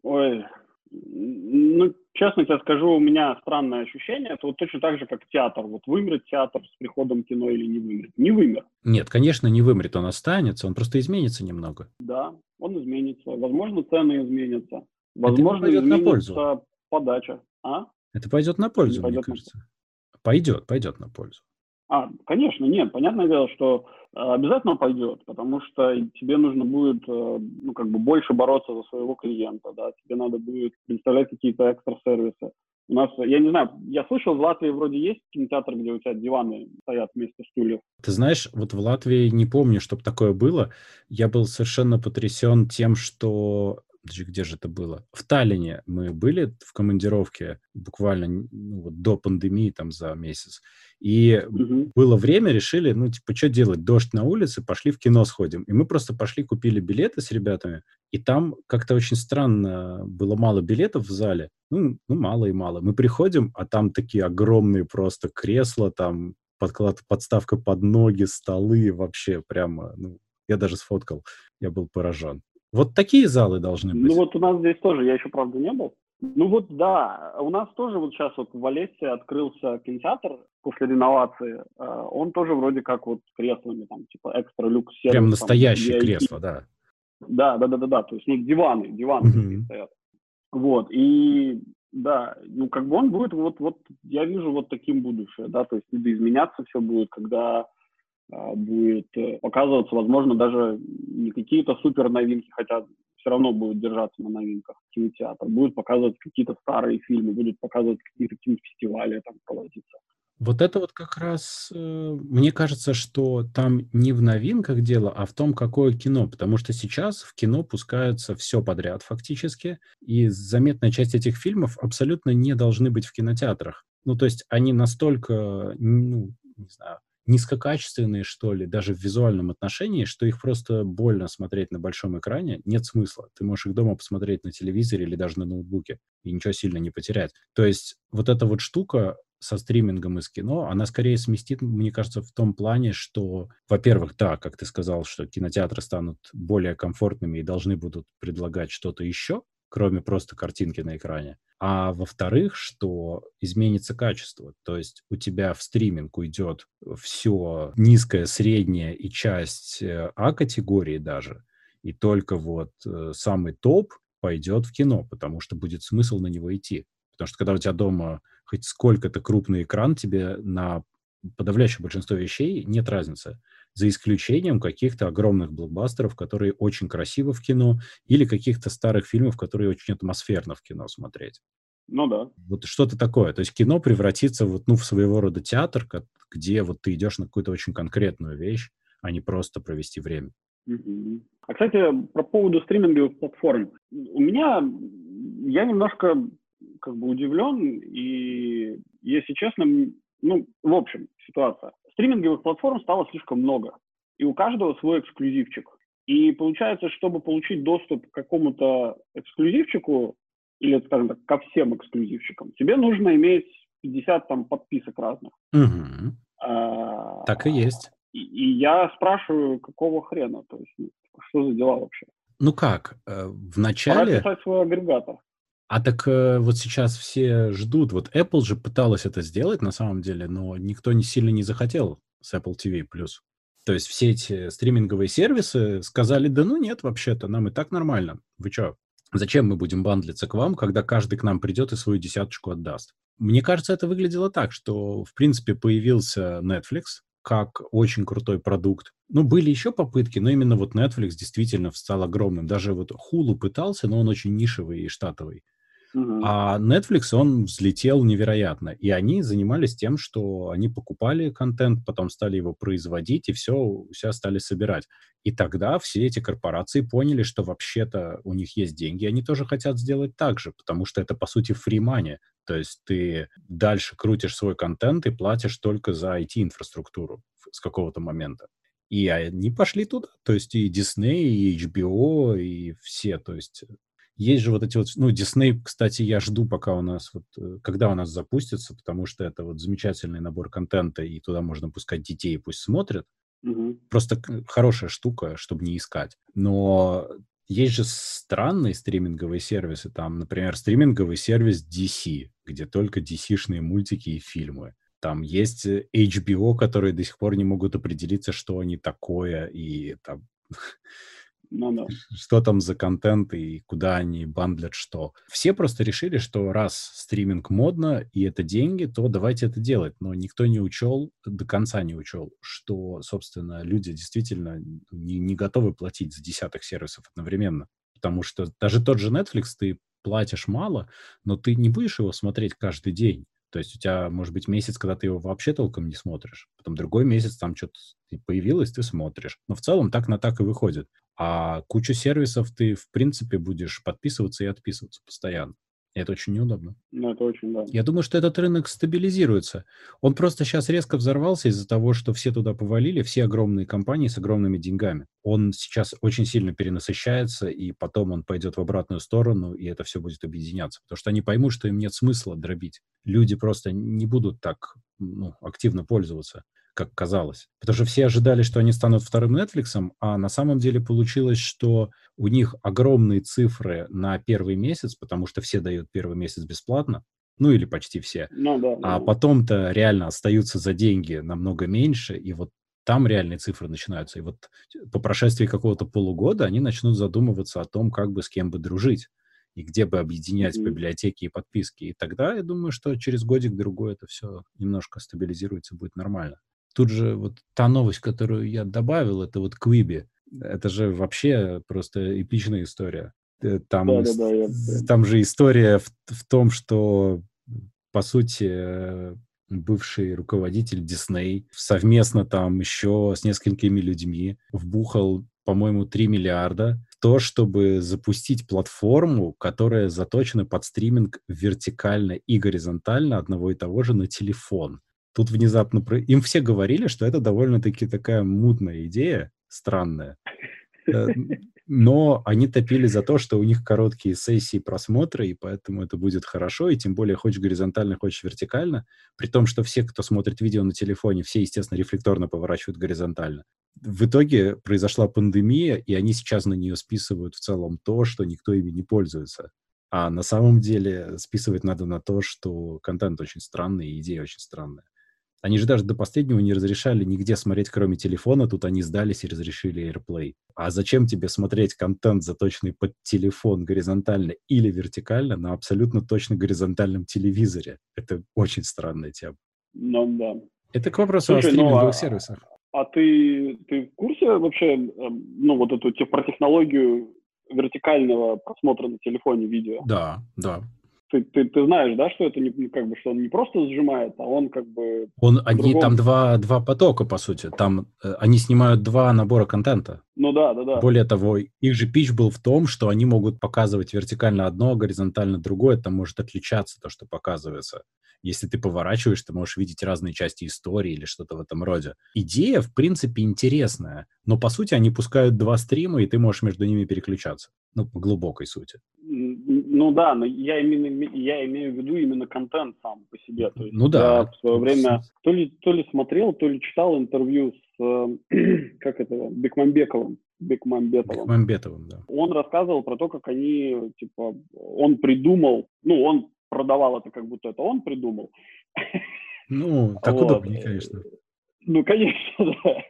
ой. Ну, честно тебе скажу, у меня странное ощущение. Это вот точно так же, как театр. Вот вымрет театр с приходом кино или не вымрет? Не вымер. Нет, конечно, не вымрет. Он останется. Он просто изменится немного. Да, он изменится. Возможно, цены изменятся. Возможно, изменится подача. А? Это пойдет на пользу, пойдет мне кажется. На... Пойдет, пойдет на пользу. А, конечно, нет, понятное дело, что обязательно пойдет, потому что тебе нужно будет, э, ну, как бы больше бороться за своего клиента, да, тебе надо будет представлять какие-то экстра-сервисы. У нас, я не знаю, я слышал, в Латвии вроде есть кинотеатр, где у тебя диваны стоят вместо стульев. Ты знаешь, вот в Латвии не помню, чтобы такое было. Я был совершенно потрясен тем, что где же это было? В Таллине мы были в командировке буквально ну, вот до пандемии там за месяц. И угу. было время, решили, ну, типа, что делать? Дождь на улице, пошли в кино сходим. И мы просто пошли, купили билеты с ребятами, и там как-то очень странно было мало билетов в зале. Ну, ну, мало и мало. Мы приходим, а там такие огромные просто кресла, там подклад, подставка под ноги, столы, вообще прямо, ну, я даже сфоткал, я был поражен. Вот такие залы должны быть. Ну вот у нас здесь тоже, я еще, правда, не был. Ну вот да, у нас тоже вот сейчас вот в Валессе открылся кинотеатр после реновации. Э, он тоже вроде как вот с креслами, там, типа экстра люкс сервис. Прям настоящие там, кресла, да. Да, да, да, да, да. То есть, ну, диваны, диваны mm-hmm. стоят. Вот, и да, ну, как бы он будет вот, вот, я вижу вот таким будущее, да, то есть видоизменяться все будет, когда будет э, показываться, возможно, даже не какие-то супер новинки, хотя все равно будет держаться на новинках кинотеатр, будет показывать какие-то старые фильмы, будет показывать какие-то кинофестивали там проводиться. Вот это вот как раз, э, мне кажется, что там не в новинках дело, а в том, какое кино. Потому что сейчас в кино пускаются все подряд фактически, и заметная часть этих фильмов абсолютно не должны быть в кинотеатрах. Ну, то есть они настолько, ну, не знаю, низкокачественные, что ли, даже в визуальном отношении, что их просто больно смотреть на большом экране, нет смысла. Ты можешь их дома посмотреть на телевизоре или даже на ноутбуке и ничего сильно не потерять. То есть вот эта вот штука, со стримингом из кино, она скорее сместит, мне кажется, в том плане, что, во-первых, да, как ты сказал, что кинотеатры станут более комфортными и должны будут предлагать что-то еще, кроме просто картинки на экране. А во-вторых, что изменится качество. То есть у тебя в стриминг уйдет все низкое, среднее и часть э, А-категории даже, и только вот э, самый топ пойдет в кино, потому что будет смысл на него идти. Потому что когда у тебя дома хоть сколько-то крупный экран, тебе на подавляющее большинство вещей нет разницы. За исключением каких-то огромных блокбастеров, которые очень красиво в кино, или каких-то старых фильмов, которые очень атмосферно в кино смотреть. Ну да. Вот что-то такое. То есть кино превратится вот, ну, в своего рода театр, где вот ты идешь на какую-то очень конкретную вещь, а не просто провести время. А, кстати, про поводу стриминговых платформ. У меня, я немножко как бы удивлен, и, если честно, ну, в общем, ситуация. Стриминговых платформ стало слишком много, и у каждого свой эксклюзивчик. И получается, чтобы получить доступ к какому-то эксклюзивчику, или, скажем так, ко всем эксклюзивчикам, тебе нужно иметь 50 там подписок разных. Угу. А, так и есть. И, и я спрашиваю, какого хрена, то есть, ну, что за дела вообще? Ну как, э, в начале... Пора писать свой агрегатор. А так э, вот сейчас все ждут. Вот Apple же пыталась это сделать на самом деле, но никто не сильно не захотел с Apple TV+. То есть все эти стриминговые сервисы сказали, да ну нет, вообще-то, нам и так нормально. Вы что, зачем мы будем бандлиться к вам, когда каждый к нам придет и свою десяточку отдаст? Мне кажется, это выглядело так, что, в принципе, появился Netflix как очень крутой продукт. Ну, были еще попытки, но именно вот Netflix действительно стал огромным. Даже вот Hulu пытался, но он очень нишевый и штатовый. А Netflix, он взлетел невероятно. И они занимались тем, что они покупали контент, потом стали его производить, и все себя стали собирать. И тогда все эти корпорации поняли, что вообще-то у них есть деньги, и они тоже хотят сделать так же, потому что это, по сути, money. То есть ты дальше крутишь свой контент и платишь только за IT-инфраструктуру с какого-то момента. И они пошли туда. То есть и Disney, и HBO, и все. То есть есть же вот эти вот, ну, Disney, кстати, я жду, пока у нас вот, э, когда у нас запустится, потому что это вот замечательный набор контента, и туда можно пускать детей, пусть смотрят. Угу. Просто хорошая штука, чтобы не искать. Но есть же странные стриминговые сервисы, там, например, стриминговый сервис DC, где только DC-шные мультики и фильмы. Там есть э, HBO, которые до сих пор не могут определиться, что они такое, и там [laughs] Ну, да. Что там за контент и куда они бандлят что. Все просто решили, что раз стриминг модно и это деньги, то давайте это делать. Но никто не учел, до конца не учел, что, собственно, люди действительно не, не готовы платить за десяток сервисов одновременно. Потому что даже тот же Netflix ты платишь мало, но ты не будешь его смотреть каждый день. То есть у тебя, может быть, месяц, когда ты его вообще толком не смотришь. Потом другой месяц там что-то появилось, ты смотришь. Но в целом так на так и выходит. А кучу сервисов ты, в принципе, будешь подписываться и отписываться постоянно. И это очень неудобно. Ну, это очень, да. Я думаю, что этот рынок стабилизируется. Он просто сейчас резко взорвался из-за того, что все туда повалили, все огромные компании с огромными деньгами. Он сейчас очень сильно перенасыщается, и потом он пойдет в обратную сторону, и это все будет объединяться. Потому что они поймут, что им нет смысла дробить. Люди просто не будут так ну, активно пользоваться. Как казалось. Потому что все ожидали, что они станут вторым Netflix, а на самом деле получилось, что у них огромные цифры на первый месяц, потому что все дают первый месяц бесплатно, ну или почти все. Ну, да, а да. потом-то реально остаются за деньги намного меньше, и вот там реальные цифры начинаются. И вот по прошествии какого-то полугода они начнут задумываться о том, как бы с кем бы дружить и где бы объединять mm-hmm. библиотеки и подписки. И тогда я думаю, что через годик-другой это все немножко стабилизируется, будет нормально. Тут же вот та новость, которую я добавил, это вот Квиби. Это же вообще просто эпичная история. Э, там, да, да, да, я... там же история в, в том, что, по сути, э, бывший руководитель Дисней совместно там еще с несколькими людьми вбухал, по-моему, 3 миллиарда в то, чтобы запустить платформу, которая заточена под стриминг вертикально и горизонтально одного и того же на телефон. Тут внезапно... Им все говорили, что это довольно-таки такая мутная идея, странная. Э, но они топили за то, что у них короткие сессии просмотра, и поэтому это будет хорошо, и тем более хочешь горизонтально, хочешь вертикально, при том, что все, кто смотрит видео на телефоне, все, естественно, рефлекторно поворачивают горизонтально. В итоге произошла пандемия, и они сейчас на нее списывают в целом то, что никто ими не пользуется. А на самом деле списывать надо на то, что контент очень странный, и идея очень странная. Они же даже до последнего не разрешали нигде смотреть, кроме телефона. Тут они сдались и разрешили AirPlay. А зачем тебе смотреть контент, заточенный под телефон горизонтально или вертикально на абсолютно точно горизонтальном телевизоре? Это очень странная тема. Ну да. Это к вопросу Слушай, о стриминговых ну, а, сервисах. А ты, ты в курсе вообще, эм, ну, вот эту про технологию вертикального просмотра на телефоне видео? Да, да ты, ты, ты знаешь, да, что это не как бы что он не просто сжимает, а он как бы. Он они там два два потока по сути, там э, они снимают два набора контента. Ну да, да, да. Более того, их же пич был в том, что они могут показывать вертикально одно, горизонтально другое, там может отличаться то, что показывается. Если ты поворачиваешь, ты можешь видеть разные части истории или что-то в этом роде. Идея, в принципе, интересная, но по сути они пускают два стрима, и ты можешь между ними переключаться. Ну, по глубокой сути. Ну да, но я, именно, я имею в виду именно контент сам по себе. То есть ну да. Я в свое время то ли, то ли смотрел, то ли читал интервью с, э, [clears throat] как это, Бекмамбековым. Бекмамбетовым. Бекмамбетовым, да. Он рассказывал про то, как они, типа, он придумал, ну, он продавал это, как будто это он придумал. Ну, так вот. удобнее, конечно. Ну, конечно, [laughs] да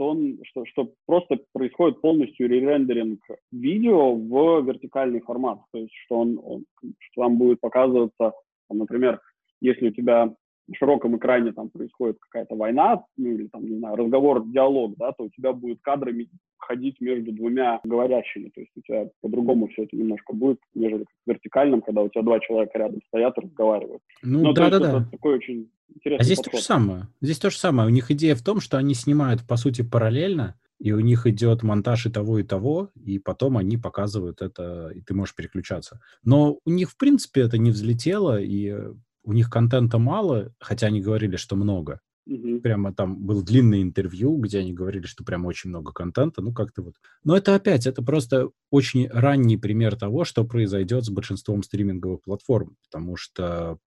что, он, что, что просто происходит полностью ререндеринг видео в вертикальный формат. То есть, что, он, он, что там будет показываться, там, например, если у тебя на широком экране там происходит какая-то война, ну или там, не знаю, разговор, диалог, да, то у тебя будет кадрами ходить между двумя говорящими. То есть у тебя по-другому все это немножко будет, нежели в вертикальном, когда у тебя два человека рядом стоят и разговаривают. Ну, ну да, да, да. такой очень интересный А здесь подход. то же самое. Здесь то же самое. У них идея в том, что они снимают, по сути, параллельно, и у них идет монтаж и того, и того, и потом они показывают это, и ты можешь переключаться. Но у них, в принципе, это не взлетело, и у них контента мало, хотя они говорили, что много. Угу. Прямо там был длинное интервью, где они говорили, что прям очень много контента, ну как-то вот. Но это опять, это просто очень ранний пример того, что произойдет с большинством стриминговых платформ, потому что,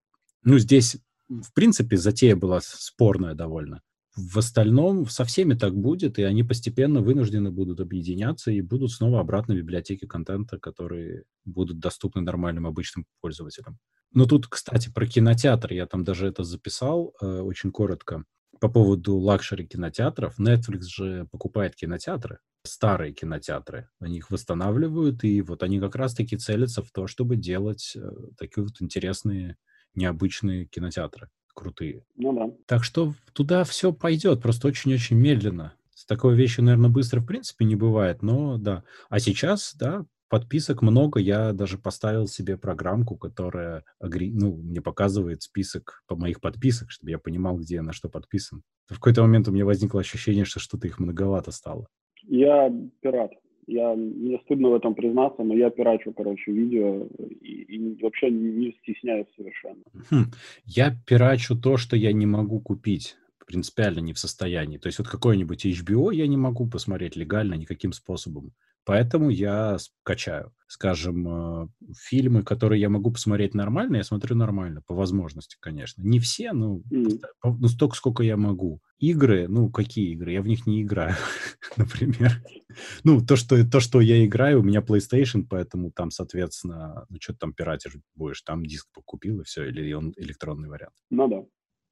ну здесь, в принципе, затея была спорная довольно. В остальном со всеми так будет, и они постепенно вынуждены будут объединяться и будут снова обратно в библиотеки контента, которые будут доступны нормальным обычным пользователям. Ну, тут, кстати, про кинотеатр. Я там даже это записал э, очень коротко. По поводу luxury кинотеатров. Netflix же покупает кинотеатры, старые кинотеатры. Они их восстанавливают, и вот они как раз-таки целятся в то, чтобы делать э, такие вот интересные, необычные кинотеатры. Крутые. Ну да. Так что туда все пойдет, просто очень-очень медленно. С такой вещью, наверное, быстро в принципе не бывает, но да. А сейчас, да, подписок много. Я даже поставил себе программку, которая ну, мне показывает список по моих подписок, чтобы я понимал, где я на что подписан. В какой-то момент у меня возникло ощущение, что что-то их многовато стало. Я пират. Я, мне стыдно в этом признаться, но я пирачу, короче, видео и, и вообще не стесняюсь совершенно. Хм. Я пирачу то, что я не могу купить принципиально не в состоянии. То есть вот какой-нибудь HBO я не могу посмотреть легально никаким способом. Поэтому я качаю. Скажем, э, фильмы, которые я могу посмотреть нормально, я смотрю нормально, по возможности, конечно. Не все, но mm. ну, столько, сколько я могу. игры, ну, какие игры? Я в них не играю, [laughs] например. Ну, то что, то, что я играю, у меня PlayStation, поэтому там, соответственно, ну, что ты там пиратишь будешь, там диск покупил и все, или он электронный вариант. Ну да.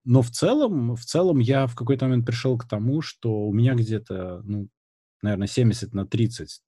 Но в целом, в целом я в какой-то момент пришел к тому, что у меня где-то, ну, наверное, 70 на 30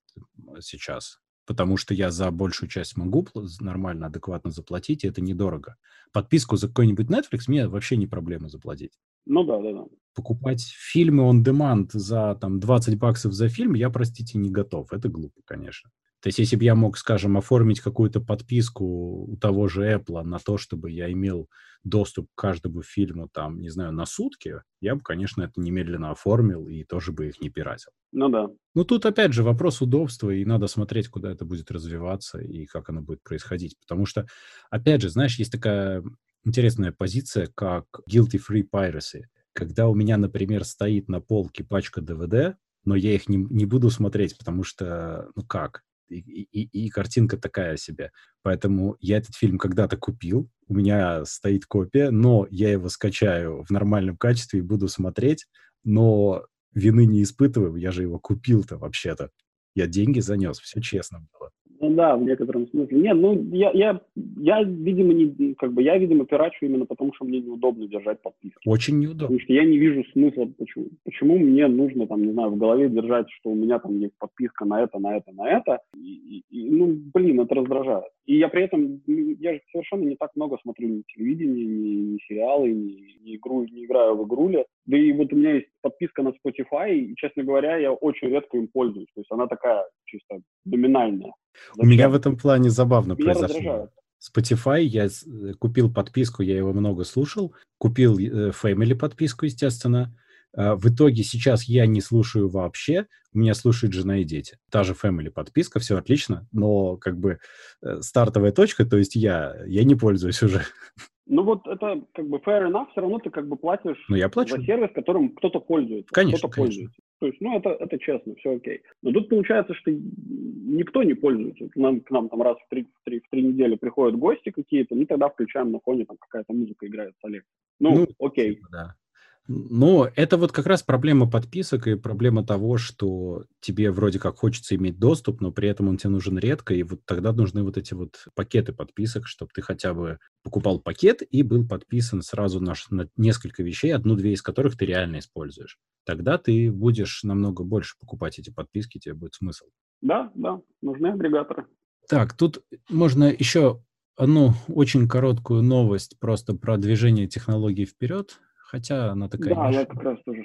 сейчас потому что я за большую часть могу нормально, адекватно заплатить, и это недорого. Подписку за какой-нибудь Netflix мне вообще не проблема заплатить. Ну да, да, да. Покупать фильмы on demand за там 20 баксов за фильм я, простите, не готов. Это глупо, конечно. То есть, если бы я мог, скажем, оформить какую-то подписку у того же Apple на то, чтобы я имел доступ к каждому фильму, там, не знаю, на сутки, я бы, конечно, это немедленно оформил и тоже бы их не пиратил. Ну да. Ну тут, опять же, вопрос удобства, и надо смотреть, куда это будет развиваться и как оно будет происходить. Потому что, опять же, знаешь, есть такая интересная позиция, как guilty-free piracy. Когда у меня, например, стоит на полке пачка DVD, но я их не, не буду смотреть, потому что, ну как, и, и, и картинка такая себе. Поэтому я этот фильм когда-то купил, у меня стоит копия, но я его скачаю в нормальном качестве и буду смотреть, но вины не испытываю, я же его купил-то вообще-то. Я деньги занес, все честно было. Да, в некотором смысле. Нет, ну я, я, я, видимо, не, как бы, я, видимо, пирачу именно потому, что мне неудобно держать подписку. Очень неудобно. Потому что я не вижу смысла, почему, почему мне нужно, там, не знаю, в голове держать, что у меня там есть подписка на это, на это, на это. И, и, ну, блин, это раздражает. И я при этом, ну, я же совершенно не так много смотрю ни телевидение, ни, ни сериалы, ни, ни, игру, не играю в игруле. Да и вот у меня есть подписка на Spotify, и, честно говоря, я очень редко им пользуюсь. То есть она такая чисто номинальная. У меня в этом плане забавно произошло. Раздражает. Spotify, я э, купил подписку, я его много слушал, купил э, Family подписку, естественно. А, в итоге сейчас я не слушаю вообще, у меня слушает жена и дети. Та же Family подписка, все отлично, но как бы э, стартовая точка, то есть я, я не пользуюсь уже. Ну вот это как бы fair enough, все равно ты как бы платишь ну, я плачу. за сервис, которым кто-то пользуется. Конечно, кто-то конечно. пользуется. То есть, ну, это, это честно, все окей. Но тут получается, что никто не пользуется. К нам, к нам там раз в три, в, три, в три недели приходят гости какие-то, мы тогда включаем на фоне, там какая-то музыка играет с Олег. Ну, ну, окей. Типа, да. Но это вот как раз проблема подписок и проблема того, что тебе вроде как хочется иметь доступ, но при этом он тебе нужен редко, и вот тогда нужны вот эти вот пакеты подписок, чтобы ты хотя бы покупал пакет и был подписан сразу на, на несколько вещей, одну-две из которых ты реально используешь. Тогда ты будешь намного больше покупать эти подписки, тебе будет смысл. Да, да, нужны агрегаторы. Так, тут можно еще одну очень короткую новость просто про движение технологий вперед хотя она такая... Да, я как раз тоже...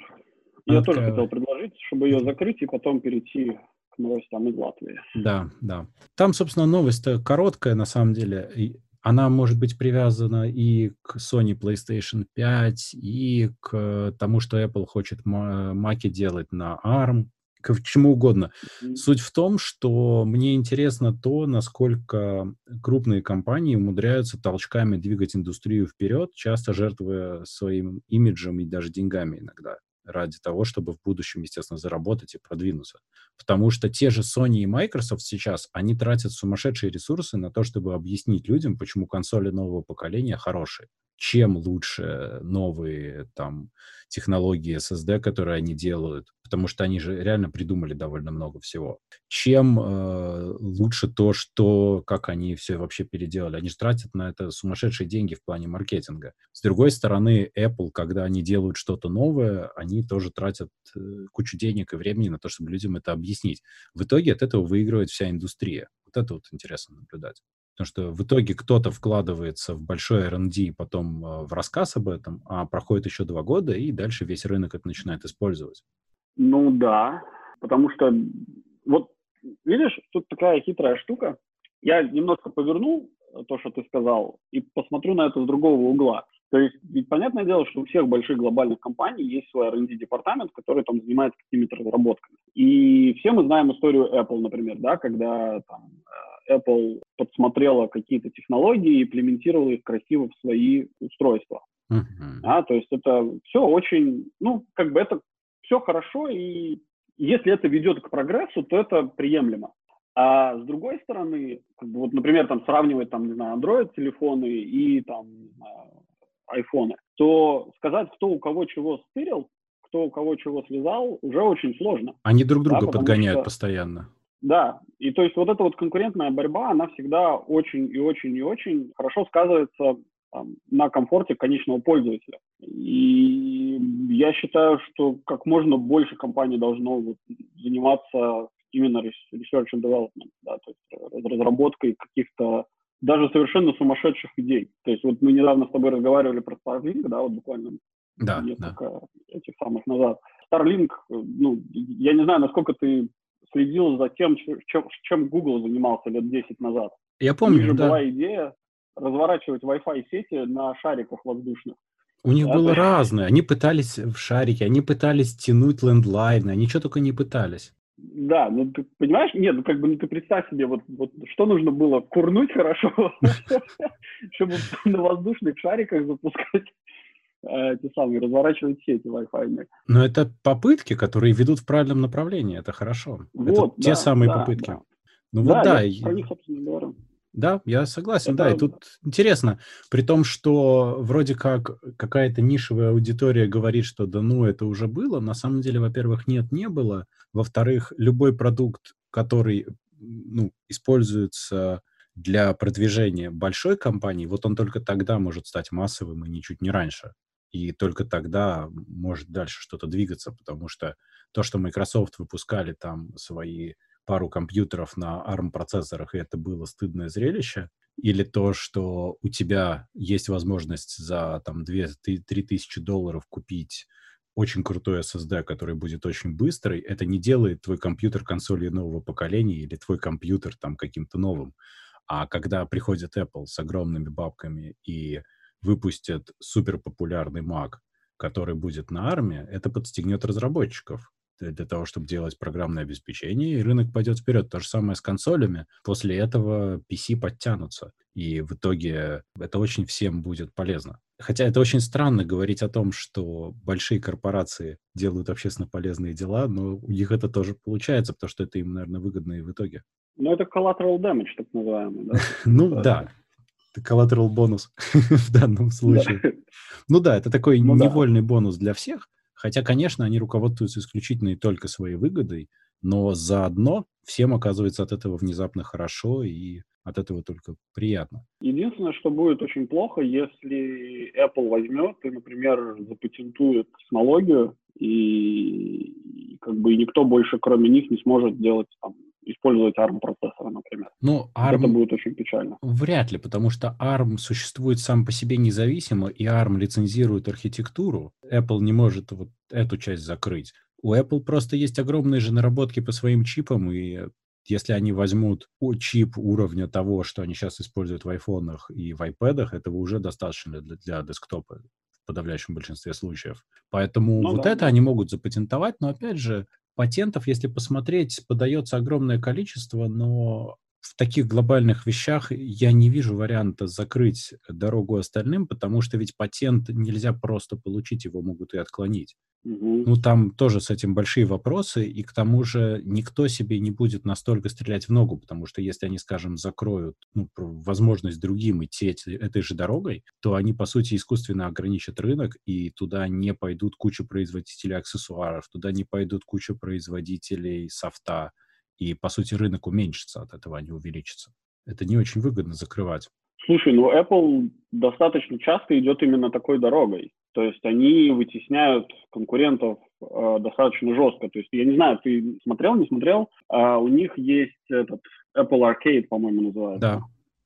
Она я такая... тоже хотел предложить, чтобы ее закрыть и потом перейти к новостям из Латвии. Да, да. Там, собственно, новость короткая, на самом деле. Она может быть привязана и к Sony PlayStation 5, и к тому, что Apple хочет маки делать на ARM, к чему угодно. Mm-hmm. Суть в том, что мне интересно то, насколько крупные компании умудряются толчками двигать индустрию вперед, часто жертвуя своим имиджем и даже деньгами иногда ради того, чтобы в будущем, естественно, заработать и продвинуться. Потому что те же Sony и Microsoft сейчас, они тратят сумасшедшие ресурсы на то, чтобы объяснить людям, почему консоли нового поколения хорошие. Чем лучше новые там технологии SSD, которые они делают, потому что они же реально придумали довольно много всего. Чем э, лучше то, что, как они все вообще переделали. Они же тратят на это сумасшедшие деньги в плане маркетинга. С другой стороны, Apple, когда они делают что-то новое, они тоже тратят э, кучу денег и времени на то, чтобы людям это объяснить. В итоге от этого выигрывает вся индустрия. Вот это вот интересно наблюдать. Потому что в итоге кто-то вкладывается в большой R&D потом э, в рассказ об этом, а проходит еще два года, и дальше весь рынок это начинает использовать. Ну да, потому что вот видишь, тут такая хитрая штука. Я немножко поверну то, что ты сказал, и посмотрю на это с другого угла. То есть, ведь понятное дело, что у всех больших глобальных компаний есть свой R&D департамент, который там занимается какими-то разработками. И все мы знаем историю Apple, например, да, когда там э, Apple подсмотрела какие-то технологии и имплементировала их красиво в свои устройства. Uh-huh. А, то есть это все очень, ну, как бы это все хорошо, и если это ведет к прогрессу, то это приемлемо. А с другой стороны, как бы, вот, например, там сравнивать, там, не знаю, Android-телефоны и там айфоны, то сказать, кто у кого чего стырил, кто у кого чего слезал, уже очень сложно. Они друг друга да, подгоняют что, постоянно. Да, и то есть вот эта вот конкурентная борьба, она всегда очень и очень и очень хорошо сказывается там, на комфорте конечного пользователя. И я считаю, что как можно больше компаний должно вот, заниматься именно research and development, да, то есть разработкой каких-то даже совершенно сумасшедших идей. То есть вот мы недавно с тобой разговаривали про Starlink, да, вот буквально да, несколько да. этих самых назад. Starlink, ну, я не знаю, насколько ты следил за тем, чем, чем Google занимался лет 10 назад. Я помню, У них же да. была идея разворачивать Wi-Fi сети на шариках воздушных. У них да, было разное. Они пытались в шарике, они пытались тянуть лендлайны, они что только не пытались. Да, ну ты понимаешь, нет, ну как бы ну, ты представь себе, вот, вот что нужно было курнуть хорошо, [laughs] чтобы на воздушных шариках запускать э, эти самые, разворачивать сети Wi-Fi. Но это попытки, которые ведут в правильном направлении, это хорошо. Вот, это те самые попытки. Ну вот да, я про них, собственно, говорю. Да, я согласен, Это... да. И тут интересно, при том, что вроде как какая-то нишевая аудитория говорит, что да ну, это уже было, на самом деле, во-первых, нет, не было. Во-вторых, любой продукт, который ну, используется для продвижения большой компании, вот он только тогда может стать массовым и ничуть не раньше. И только тогда может дальше что-то двигаться, потому что то, что Microsoft выпускали там свои пару компьютеров на ARM-процессорах, и это было стыдное зрелище, или то, что у тебя есть возможность за там 2-3 тысячи долларов купить очень крутой SSD, который будет очень быстрый, это не делает твой компьютер консолью нового поколения или твой компьютер там каким-то новым. А когда приходит Apple с огромными бабками и выпустят суперпопулярный Mac, который будет на армии, это подстегнет разработчиков для того, чтобы делать программное обеспечение, и рынок пойдет вперед. То же самое с консолями. После этого PC подтянутся. И в итоге это очень всем будет полезно. Хотя это очень странно говорить о том, что большие корпорации делают общественно полезные дела, но у них это тоже получается, потому что это им, наверное, выгодно и в итоге. Ну, это collateral damage, так называемый, да? [laughs] Ну, да. Это collateral бонус [laughs] в данном случае. Ну да, это такой ну невольный бонус для всех, Хотя, конечно, они руководствуются исключительно и только своей выгодой, но заодно всем оказывается от этого внезапно хорошо и от этого только приятно. Единственное, что будет очень плохо, если Apple возьмет и, например, запатентует технологию, и как бы никто больше, кроме них, не сможет делать там, использовать ARM-процессоры, например. Ну, ARM... Это будет очень печально. Вряд ли, потому что ARM существует сам по себе независимо, и ARM лицензирует архитектуру. Apple не может вот эту часть закрыть. У Apple просто есть огромные же наработки по своим чипам, и если они возьмут чип уровня того, что они сейчас используют в айфонах и в iPad, этого уже достаточно для, для десктопа в подавляющем большинстве случаев. Поэтому ну, вот да, это они могут запатентовать, но опять же, Патентов, если посмотреть, подается огромное количество, но в таких глобальных вещах я не вижу варианта закрыть дорогу остальным, потому что ведь патент нельзя просто получить, его могут и отклонить. Угу. Ну, там тоже с этим большие вопросы, и к тому же никто себе не будет настолько стрелять в ногу, потому что если они, скажем, закроют ну, возможность другим идти этой же дорогой, то они, по сути, искусственно ограничат рынок, и туда не пойдут куча производителей аксессуаров, туда не пойдут куча производителей софта, и, по сути, рынок уменьшится от этого, а не увеличится. Это не очень выгодно закрывать. Слушай, ну Apple достаточно часто идет именно такой дорогой. То есть они вытесняют конкурентов э, достаточно жестко. То есть я не знаю, ты смотрел, не смотрел? А у них есть этот Apple Arcade, по-моему, называется. Да,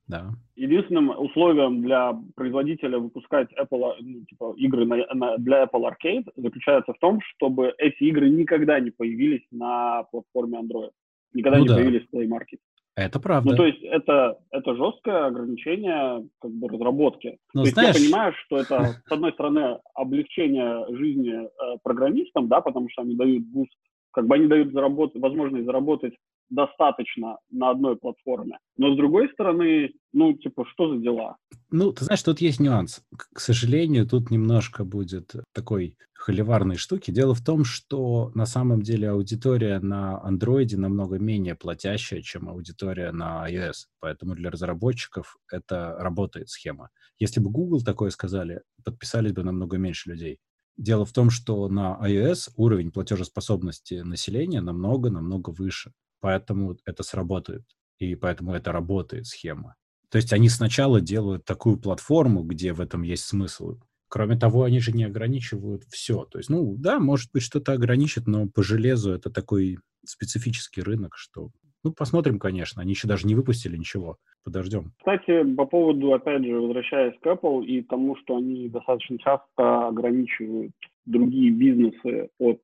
да. Единственным условием для производителя выпускать Apple, ну, типа, игры на, на, для Apple Arcade заключается в том, чтобы эти игры никогда не появились на платформе Android. Никогда ну, не да. появились в Play Market. Это правда. Ну, то есть это, это жесткое ограничение как бы, разработки. Ну, то знаешь... есть я понимаю, что это, [laughs] с одной стороны, облегчение жизни э, программистам, да, потому что они дают буст, как бы они дают заработать, возможность заработать достаточно на одной платформе. Но с другой стороны, ну, типа, что за дела? Ну, ты знаешь, тут есть нюанс. К сожалению, тут немножко будет такой холиварной штуки. Дело в том, что на самом деле аудитория на Android намного менее платящая, чем аудитория на iOS. Поэтому для разработчиков это работает схема. Если бы Google такое сказали, подписались бы намного меньше людей. Дело в том, что на iOS уровень платежеспособности населения намного-намного выше. Поэтому это сработает. И поэтому это работает схема. То есть они сначала делают такую платформу, где в этом есть смысл. Кроме того, они же не ограничивают все. То есть, ну да, может быть, что-то ограничит, но по железу это такой специфический рынок, что... Ну, посмотрим, конечно. Они еще даже не выпустили ничего. Подождем. Кстати, по поводу, опять же, возвращаясь к Apple и тому, что они достаточно часто ограничивают другие бизнесы от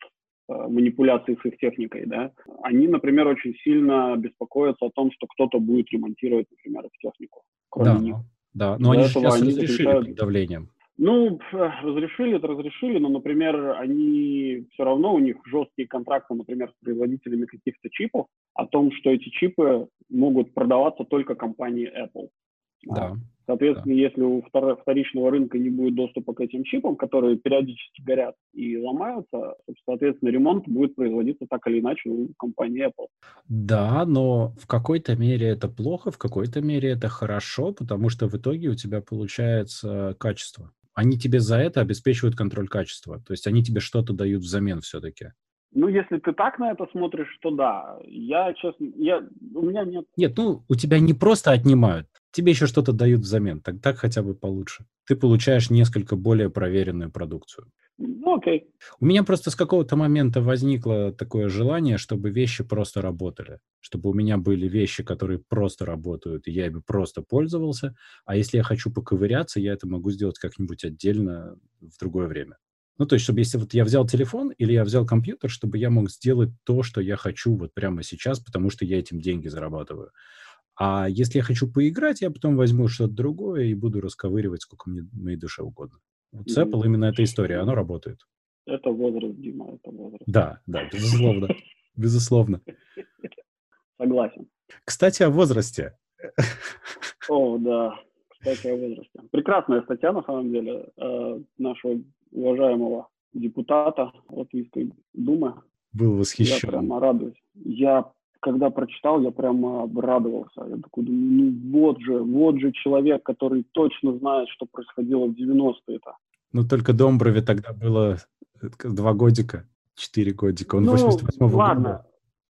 манипуляции с их техникой, да, они, например, очень сильно беспокоятся о том, что кто-то будет ремонтировать, например, их технику, кроме да, них. Да, но Для они сейчас они разрешили заключают... под давлением. Ну, разрешили это разрешили, но, например, они все равно, у них жесткие контракты, например, с производителями каких-то чипов, о том, что эти чипы могут продаваться только компании Apple. Да. Соответственно, да. если у вторичного рынка не будет доступа к этим чипам, которые периодически горят и ломаются, соответственно, ремонт будет производиться так или иначе у компании Apple. Да, но в какой-то мере это плохо, в какой-то мере это хорошо, потому что в итоге у тебя получается качество они тебе за это обеспечивают контроль качества. То есть они тебе что-то дают взамен все-таки. Ну, если ты так на это смотришь, то да. Я, честно, я, у меня нет... Нет, ну, у тебя не просто отнимают, тебе еще что-то дают взамен. Так, так хотя бы получше. Ты получаешь несколько более проверенную продукцию. Ну, окей. У меня просто с какого-то момента возникло такое желание, чтобы вещи просто работали. Чтобы у меня были вещи, которые просто работают, и я ими просто пользовался. А если я хочу поковыряться, я это могу сделать как-нибудь отдельно в другое время. Ну, то есть, чтобы если вот я взял телефон или я взял компьютер, чтобы я мог сделать то, что я хочу вот прямо сейчас, потому что я этим деньги зарабатываю. А если я хочу поиграть, я потом возьму что-то другое и буду расковыривать, сколько мне моей душе угодно. Вот с Apple именно эта история, оно работает. Это возраст, Дима, это возраст. Да, да, безусловно. [laughs] Безусловно. Согласен. Кстати, о возрасте. О, да. Кстати, о возрасте. Прекрасная статья, на самом деле, э, нашего уважаемого депутата Латвийской Думы. Был восхищен. Я прямо радуюсь. Я когда прочитал, я прямо обрадовался. Я такой думаю, ну вот же, вот же человек, который точно знает, что происходило в 90-е-то. Ну только Домброве тогда было э, два годика, четыре годика. Он ну, 88-го ладно. года.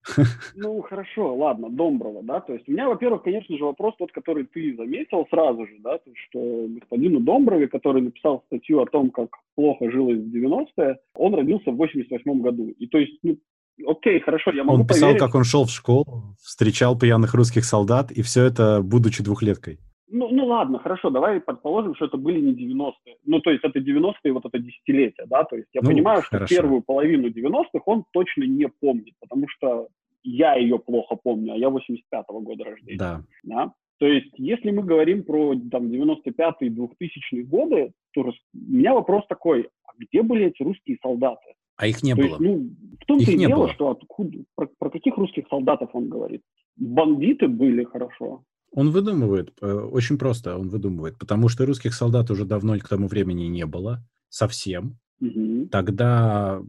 [laughs] Ну, хорошо, ладно, Домброва, да, то есть у меня, во-первых, конечно же, вопрос тот, который ты заметил сразу же, да, то, что господину Домброве, который написал статью о том, как плохо жилось в 90-е, он родился в 88 году, и то есть, ну, окей, хорошо, я могу Он писал, поверить. как он шел в школу, встречал пьяных русских солдат, и все это, будучи двухлеткой. Ну, ну ладно, хорошо, давай предположим, что это были не 90-е. Ну, то есть это 90-е, вот это десятилетие, да, то есть я ну, понимаю, что хорошо. первую половину 90-х он точно не помнит, потому что я ее плохо помню, а я 85-го года рождения. Да. да. То есть, если мы говорим про там 95-е, 2000-е годы, то у меня вопрос такой, а где были эти русские солдаты? А их не То было. Есть, ну, в том-то и дело, было. что откуда, про, про каких русских солдатов он говорит. Бандиты были хорошо. Он выдумывает, э, очень просто он выдумывает, потому что русских солдат уже давно к тому времени не было, совсем. Угу. Тогда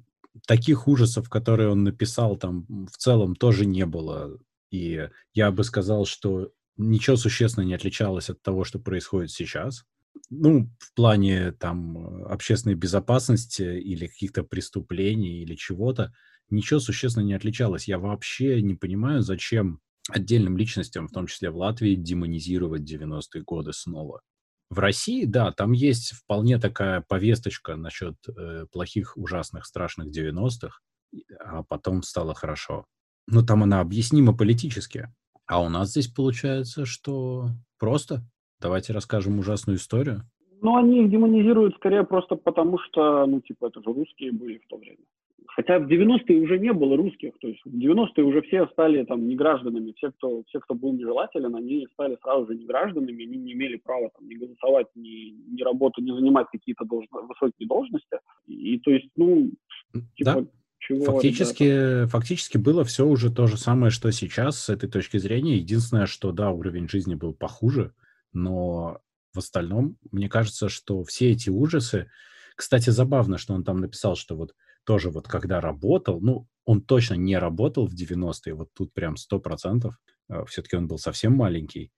таких ужасов, которые он написал, там в целом тоже не было. И я бы сказал, что ничего существенно не отличалось от того, что происходит сейчас ну, в плане там общественной безопасности или каких-то преступлений или чего-то, ничего существенно не отличалось. Я вообще не понимаю, зачем отдельным личностям, в том числе в Латвии, демонизировать 90-е годы снова. В России, да, там есть вполне такая повесточка насчет э, плохих, ужасных, страшных 90-х, а потом стало хорошо. Но там она объяснима политически. А у нас здесь получается, что просто Давайте расскажем ужасную историю. Ну, они их демонизируют скорее просто потому, что, ну, типа, это же русские были в то время. Хотя в 90-е уже не было русских, то есть в 90-е уже все стали там негражданами, все кто, все, кто был нежелателен, они стали сразу же негражданами, они не имели права там ни голосовать, ни, ни работать, ни занимать какие-то должно, высокие должности. И, и то есть, ну, типа, да. Чего, фактически, фактически было все уже то же самое, что сейчас с этой точки зрения. Единственное, что да, уровень жизни был похуже, но в остальном, мне кажется, что все эти ужасы... Кстати, забавно, что он там написал, что вот тоже вот когда работал, ну, он точно не работал в 90-е, вот тут прям 100%, а, все-таки он был совсем маленький,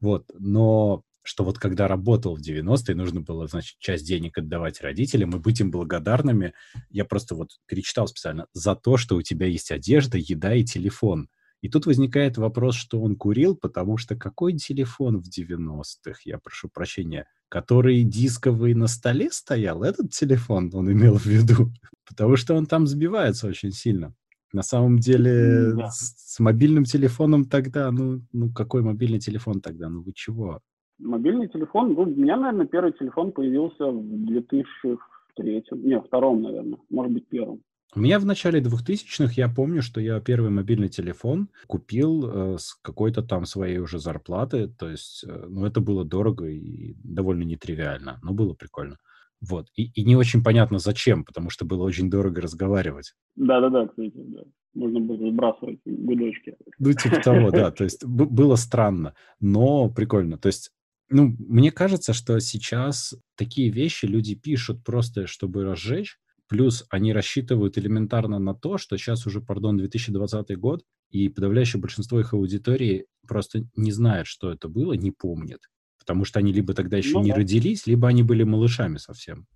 вот, но что вот когда работал в 90-е, нужно было, значит, часть денег отдавать родителям и быть им благодарными. Я просто вот перечитал специально за то, что у тебя есть одежда, еда и телефон. И тут возникает вопрос, что он курил, потому что какой телефон в 90-х, я прошу прощения, который дисковый на столе стоял, этот телефон он имел в виду, [laughs] потому что он там сбивается очень сильно. На самом деле, да. с, с мобильным телефоном тогда, ну, ну, какой мобильный телефон тогда? Ну, вы чего? Мобильный телефон, ну, у меня, наверное, первый телефон появился в 2003, не, втором, наверное, может быть, первом. У меня в начале 2000-х, я помню, что я первый мобильный телефон купил э, с какой-то там своей уже зарплаты. То есть, э, ну, это было дорого и довольно нетривиально, но было прикольно. Вот. И, и не очень понятно, зачем, потому что было очень дорого разговаривать. Да-да-да, кстати, да. Можно было сбрасывать гудочки. Ну, типа того, да. То есть было странно, но прикольно. То есть ну, мне кажется, что сейчас такие вещи люди пишут просто, чтобы разжечь, Плюс они рассчитывают элементарно на то, что сейчас уже, пардон, 2020 год, и подавляющее большинство их аудитории просто не знает, что это было, не помнит. Потому что они либо тогда еще ну, не да. родились, либо они были малышами совсем.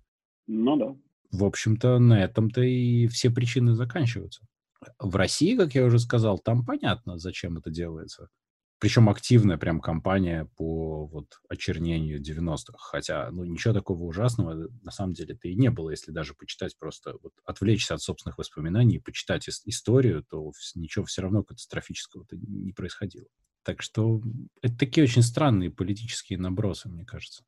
Ну да. В общем-то, на этом-то и все причины заканчиваются. В России, как я уже сказал, там понятно, зачем это делается. Причем активная прям кампания по вот очернению 90-х. Хотя, ну, ничего такого ужасного э, на самом деле-то и не было. Если даже почитать просто, вот отвлечься от собственных воспоминаний и почитать историю, то ничего все равно катастрофического-то не происходило. Так что это такие очень странные политические набросы, мне кажется.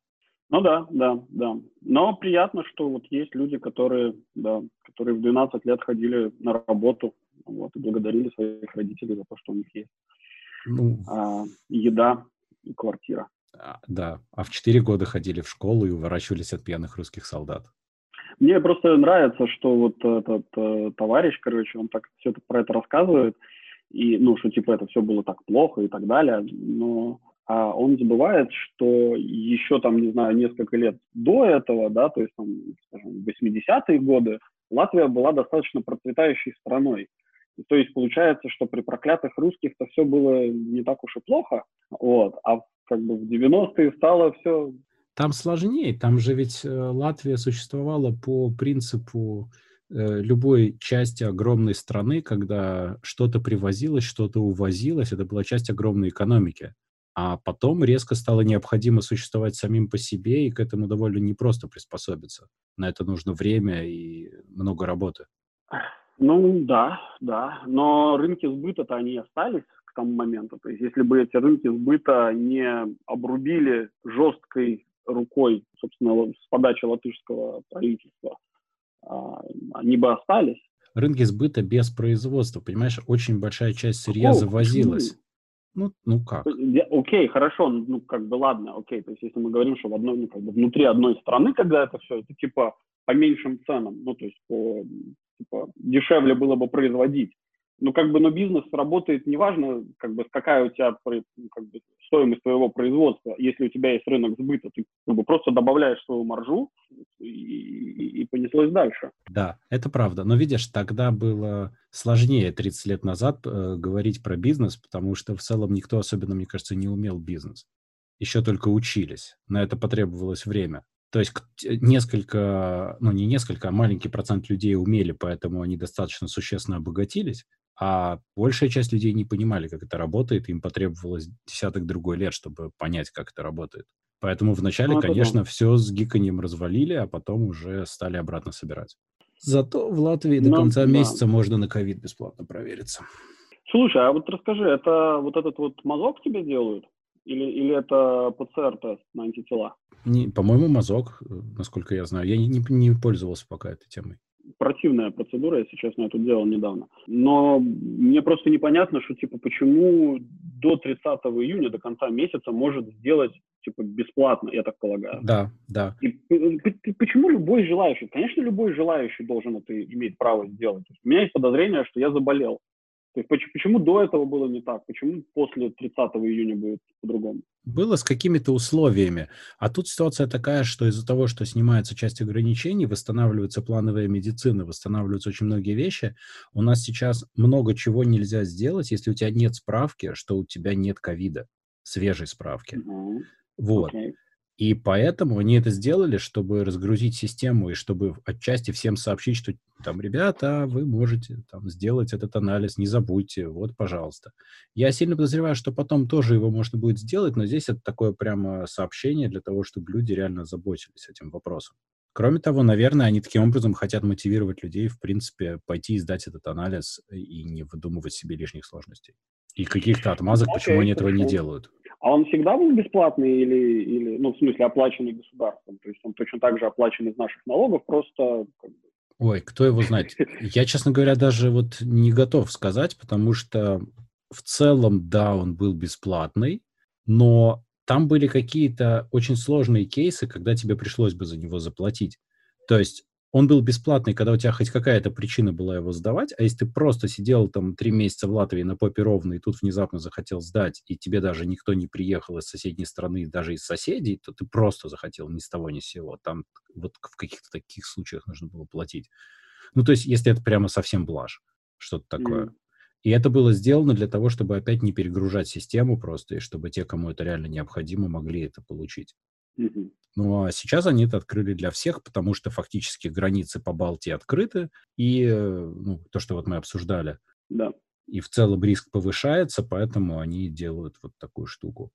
Ну да, да, да. Но приятно, что вот есть люди, которые, да, которые в 12 лет ходили на работу вот, и благодарили своих родителей за то, что у них есть ну, а, еда и квартира. А, да, а в четыре года ходили в школу и уворачивались от пьяных русских солдат. Мне просто нравится, что вот этот э, товарищ, короче, он так все это, про это рассказывает, и, ну, что типа это все было так плохо и так далее, но а он забывает, что еще там, не знаю, несколько лет до этого, да, то есть там, скажем, 80-е годы, Латвия была достаточно процветающей страной. То есть получается, что при проклятых русских-то все было не так уж и плохо, вот, а как бы в 90-е стало все... Там сложнее, там же ведь э, Латвия существовала по принципу э, любой части огромной страны, когда что-то привозилось, что-то увозилось, это была часть огромной экономики. А потом резко стало необходимо существовать самим по себе, и к этому довольно непросто приспособиться. На это нужно время и много работы. Ну да, да. Но рынки сбыта-то они остались к тому моменту. То есть если бы эти рынки сбыта не обрубили жесткой рукой, собственно, с подачи латышского правительства, а, они бы остались. Рынки сбыта без производства, понимаешь, очень большая часть сырья О, завозилась. Ну, ну как? Окей, хорошо, ну как бы ладно, окей. То есть если мы говорим, что в одной, ну, как бы внутри одной страны, когда это все, это типа по меньшим ценам, ну то есть по типа, дешевле было бы производить. Ну, как бы, но бизнес работает, неважно, как бы, какая у тебя как бы, стоимость твоего производства. Если у тебя есть рынок сбыта, ты как бы, просто добавляешь свою маржу и, и, и понеслось дальше. Да, это правда. Но видишь, тогда было сложнее 30 лет назад э, говорить про бизнес, потому что в целом никто особенно, мне кажется, не умел бизнес. Еще только учились. На это потребовалось время. То есть несколько, ну не несколько, а маленький процент людей умели, поэтому они достаточно существенно обогатились, а большая часть людей не понимали, как это работает, им потребовалось десяток другой лет, чтобы понять, как это работает. Поэтому вначале, ну, конечно, да. все с гиканьем развалили, а потом уже стали обратно собирать. Зато в Латвии до ну, конца да. месяца можно на ковид бесплатно провериться. Слушай, а вот расскажи, это вот этот вот мазок тебе делают? Или, или это ПЦР-тест на антитела? Не, по-моему, мазок, э, насколько я знаю. Я не, не, не пользовался пока этой темой. Противная процедура, если честно, я тут делал недавно. Но мне просто непонятно, что, типа, почему до 30 июня, до конца месяца может сделать, типа, бесплатно, я так полагаю. Да, да. И почему любой желающий? Конечно, любой желающий должен это иметь право сделать. У меня есть подозрение, что я заболел. То есть почему, почему до этого было не так? Почему после 30 июня будет по-другому? Было с какими-то условиями. А тут ситуация такая, что из-за того, что снимается часть ограничений, восстанавливается плановая медицина, восстанавливаются очень многие вещи, у нас сейчас много чего нельзя сделать, если у тебя нет справки, что у тебя нет ковида, свежей справки. Mm-hmm Вот. Окей. И поэтому они это сделали, чтобы разгрузить систему и чтобы отчасти всем сообщить, что там, ребята, вы можете там сделать этот анализ, не забудьте, вот, пожалуйста. Я сильно подозреваю, что потом тоже его можно будет сделать, но здесь это такое прямо сообщение для того, чтобы люди реально заботились этим вопросом. Кроме того, наверное, они таким образом хотят мотивировать людей, в принципе, пойти и сдать этот анализ и не выдумывать себе лишних сложностей. И каких-то отмазок, Окей, почему они этого не делают. А он всегда был бесплатный или, или, ну, в смысле, оплаченный государством? То есть он точно так же оплачен из наших налогов, просто Ой, кто его знает? [laughs] Я, честно говоря, даже вот не готов сказать, потому что в целом, да, он был бесплатный, но там были какие-то очень сложные кейсы, когда тебе пришлось бы за него заплатить. То есть он был бесплатный, когда у тебя хоть какая-то причина была его сдавать, а если ты просто сидел там три месяца в Латвии на попе ровно и тут внезапно захотел сдать, и тебе даже никто не приехал из соседней страны, даже из соседей, то ты просто захотел ни с того ни с сего. Там вот в каких-то таких случаях нужно было платить. Ну, то есть, если это прямо совсем блажь, что-то такое. Мгм. И это было сделано для того, чтобы опять не перегружать систему просто, и чтобы те, кому это реально необходимо, могли это получить. мгм. Ну, а сейчас они это открыли для всех, потому что фактически границы по Балтии открыты, и э, ну, то, что вот мы обсуждали, да. и в целом риск повышается, поэтому они делают вот такую штуку.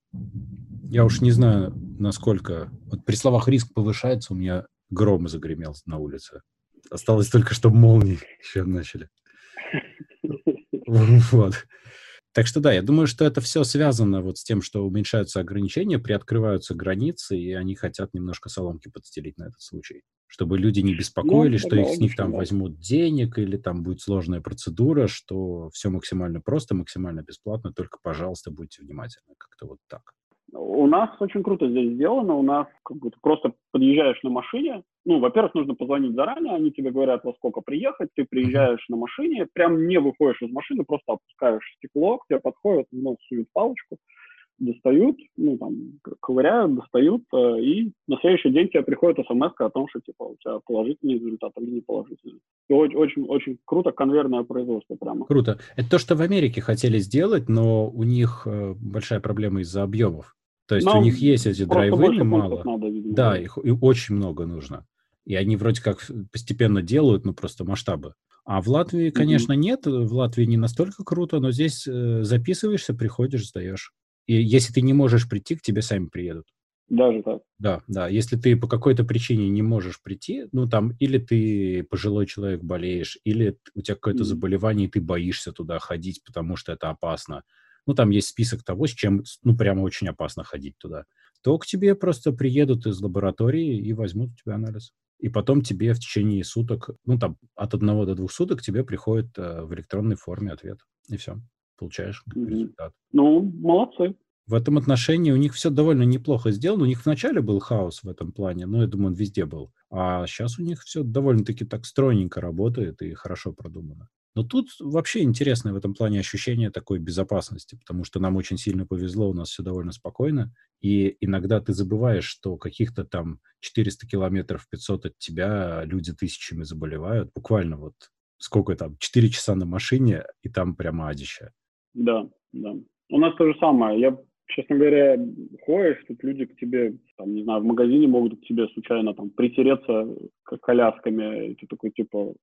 Я уж не знаю, насколько... Вот при словах «риск повышается» у меня гром загремел на улице. Осталось только, чтобы молнии [laughs] еще начали. [laughs] Вот. Так что да, я думаю, что это все связано вот с тем, что уменьшаются ограничения, приоткрываются границы, и они хотят немножко соломки подстелить на этот случай. Чтобы люди не беспокоились, что тогда их с них там да. возьмут денег, или там будет сложная процедура, что все максимально просто, максимально бесплатно, только, пожалуйста, будьте внимательны. Как-то вот так. У нас очень круто здесь сделано. У нас как бы ты просто подъезжаешь на машине. Ну, во-первых, нужно позвонить заранее, они тебе говорят, во сколько приехать. Ты приезжаешь на машине, прям не выходишь из машины, просто опускаешь стекло, к тебе подходят, нос суют палочку, достают, ну, там, ковыряют, достают, э, и на следующий день тебе приходит смс о том, что, типа, у тебя положительный результат или неположительный. И очень, очень, очень круто конвейерное производство прямо. Круто. Это то, что в Америке хотели сделать, но у них э, большая проблема из-за объемов. То есть у Нам них есть эти пунктов мало. Надо, видимо, Да, их и очень много нужно. И они вроде как постепенно делают, ну просто масштабы. А в Латвии, конечно, нет. В Латвии не настолько круто, но здесь э, записываешься, приходишь, сдаешь. И если ты не можешь прийти, к тебе сами приедут. Даже так. Да, да. Если ты по какой-то причине не можешь прийти, ну там, или ты пожилой человек болеешь, или у тебя какое-то Мгм. заболевание, и ты боишься туда ходить, потому что это опасно. Ну, там есть список того, с чем, ну, прямо очень опасно ходить туда. То к тебе просто приедут из лаборатории и возьмут у тебя анализ. И потом тебе в течение суток, ну, там, от одного до двух суток тебе приходит э, в электронной форме ответ. И все. Получаешь Мгм. результат. Ну, молодцы. В этом отношении у них все довольно неплохо сделано. У них вначале был хаос в этом плане, но я думаю, он везде был. А сейчас у них все довольно-таки так стройненько работает и хорошо продумано. Но тут вообще интересное в этом плане ощущение такой безопасности, потому что нам очень сильно повезло, у нас все довольно спокойно. И иногда ты забываешь, что каких-то там 400 километров, 500 от тебя люди тысячами заболевают. Буквально вот сколько там, 4 часа на машине, и там прямо адище. Да, да. У нас то же самое. Я, честно говоря, ходишь, тут люди к тебе, там, не знаю, в магазине могут к тебе случайно там притереться колясками, и ты такой, типа,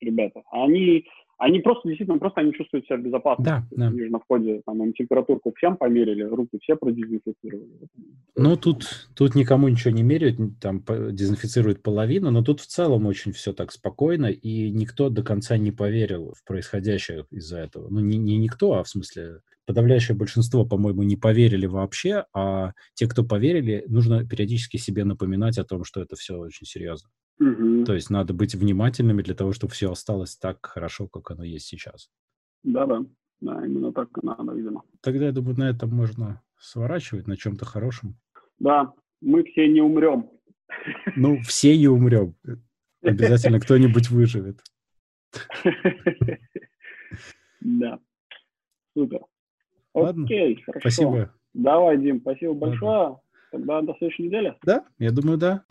ребята. А они, они просто, действительно, просто они чувствуют себя в безопасности. Да, да. Они же на входе, там, им температурку всем померили, руки все продезинфицировали. Ну, тут, тут никому ничего не меряют, там дезинфицируют половину, но тут в целом очень все так спокойно, и никто до конца не поверил в происходящее из-за этого. Ну, не, не никто, а в смысле подавляющее большинство, по-моему, не поверили вообще, а те, кто поверили, нужно периодически себе напоминать о том, что это все очень серьезно. Мгм. То есть надо быть внимательными для того, чтобы все осталось так хорошо, как оно есть сейчас. Да-да. Да, именно так надо, видимо. Тогда, я думаю, на этом можно сворачивать, на чем-то хорошем. Да, мы все не умрем. Ну, все не умрем. Обязательно кто-нибудь выживет. [laughs] Да. Супер. Ладно. Окей, хорошо. Спасибо. Давай, Дим, спасибо Ладно. большое. Тогда до следующей недели. Да, я думаю, да.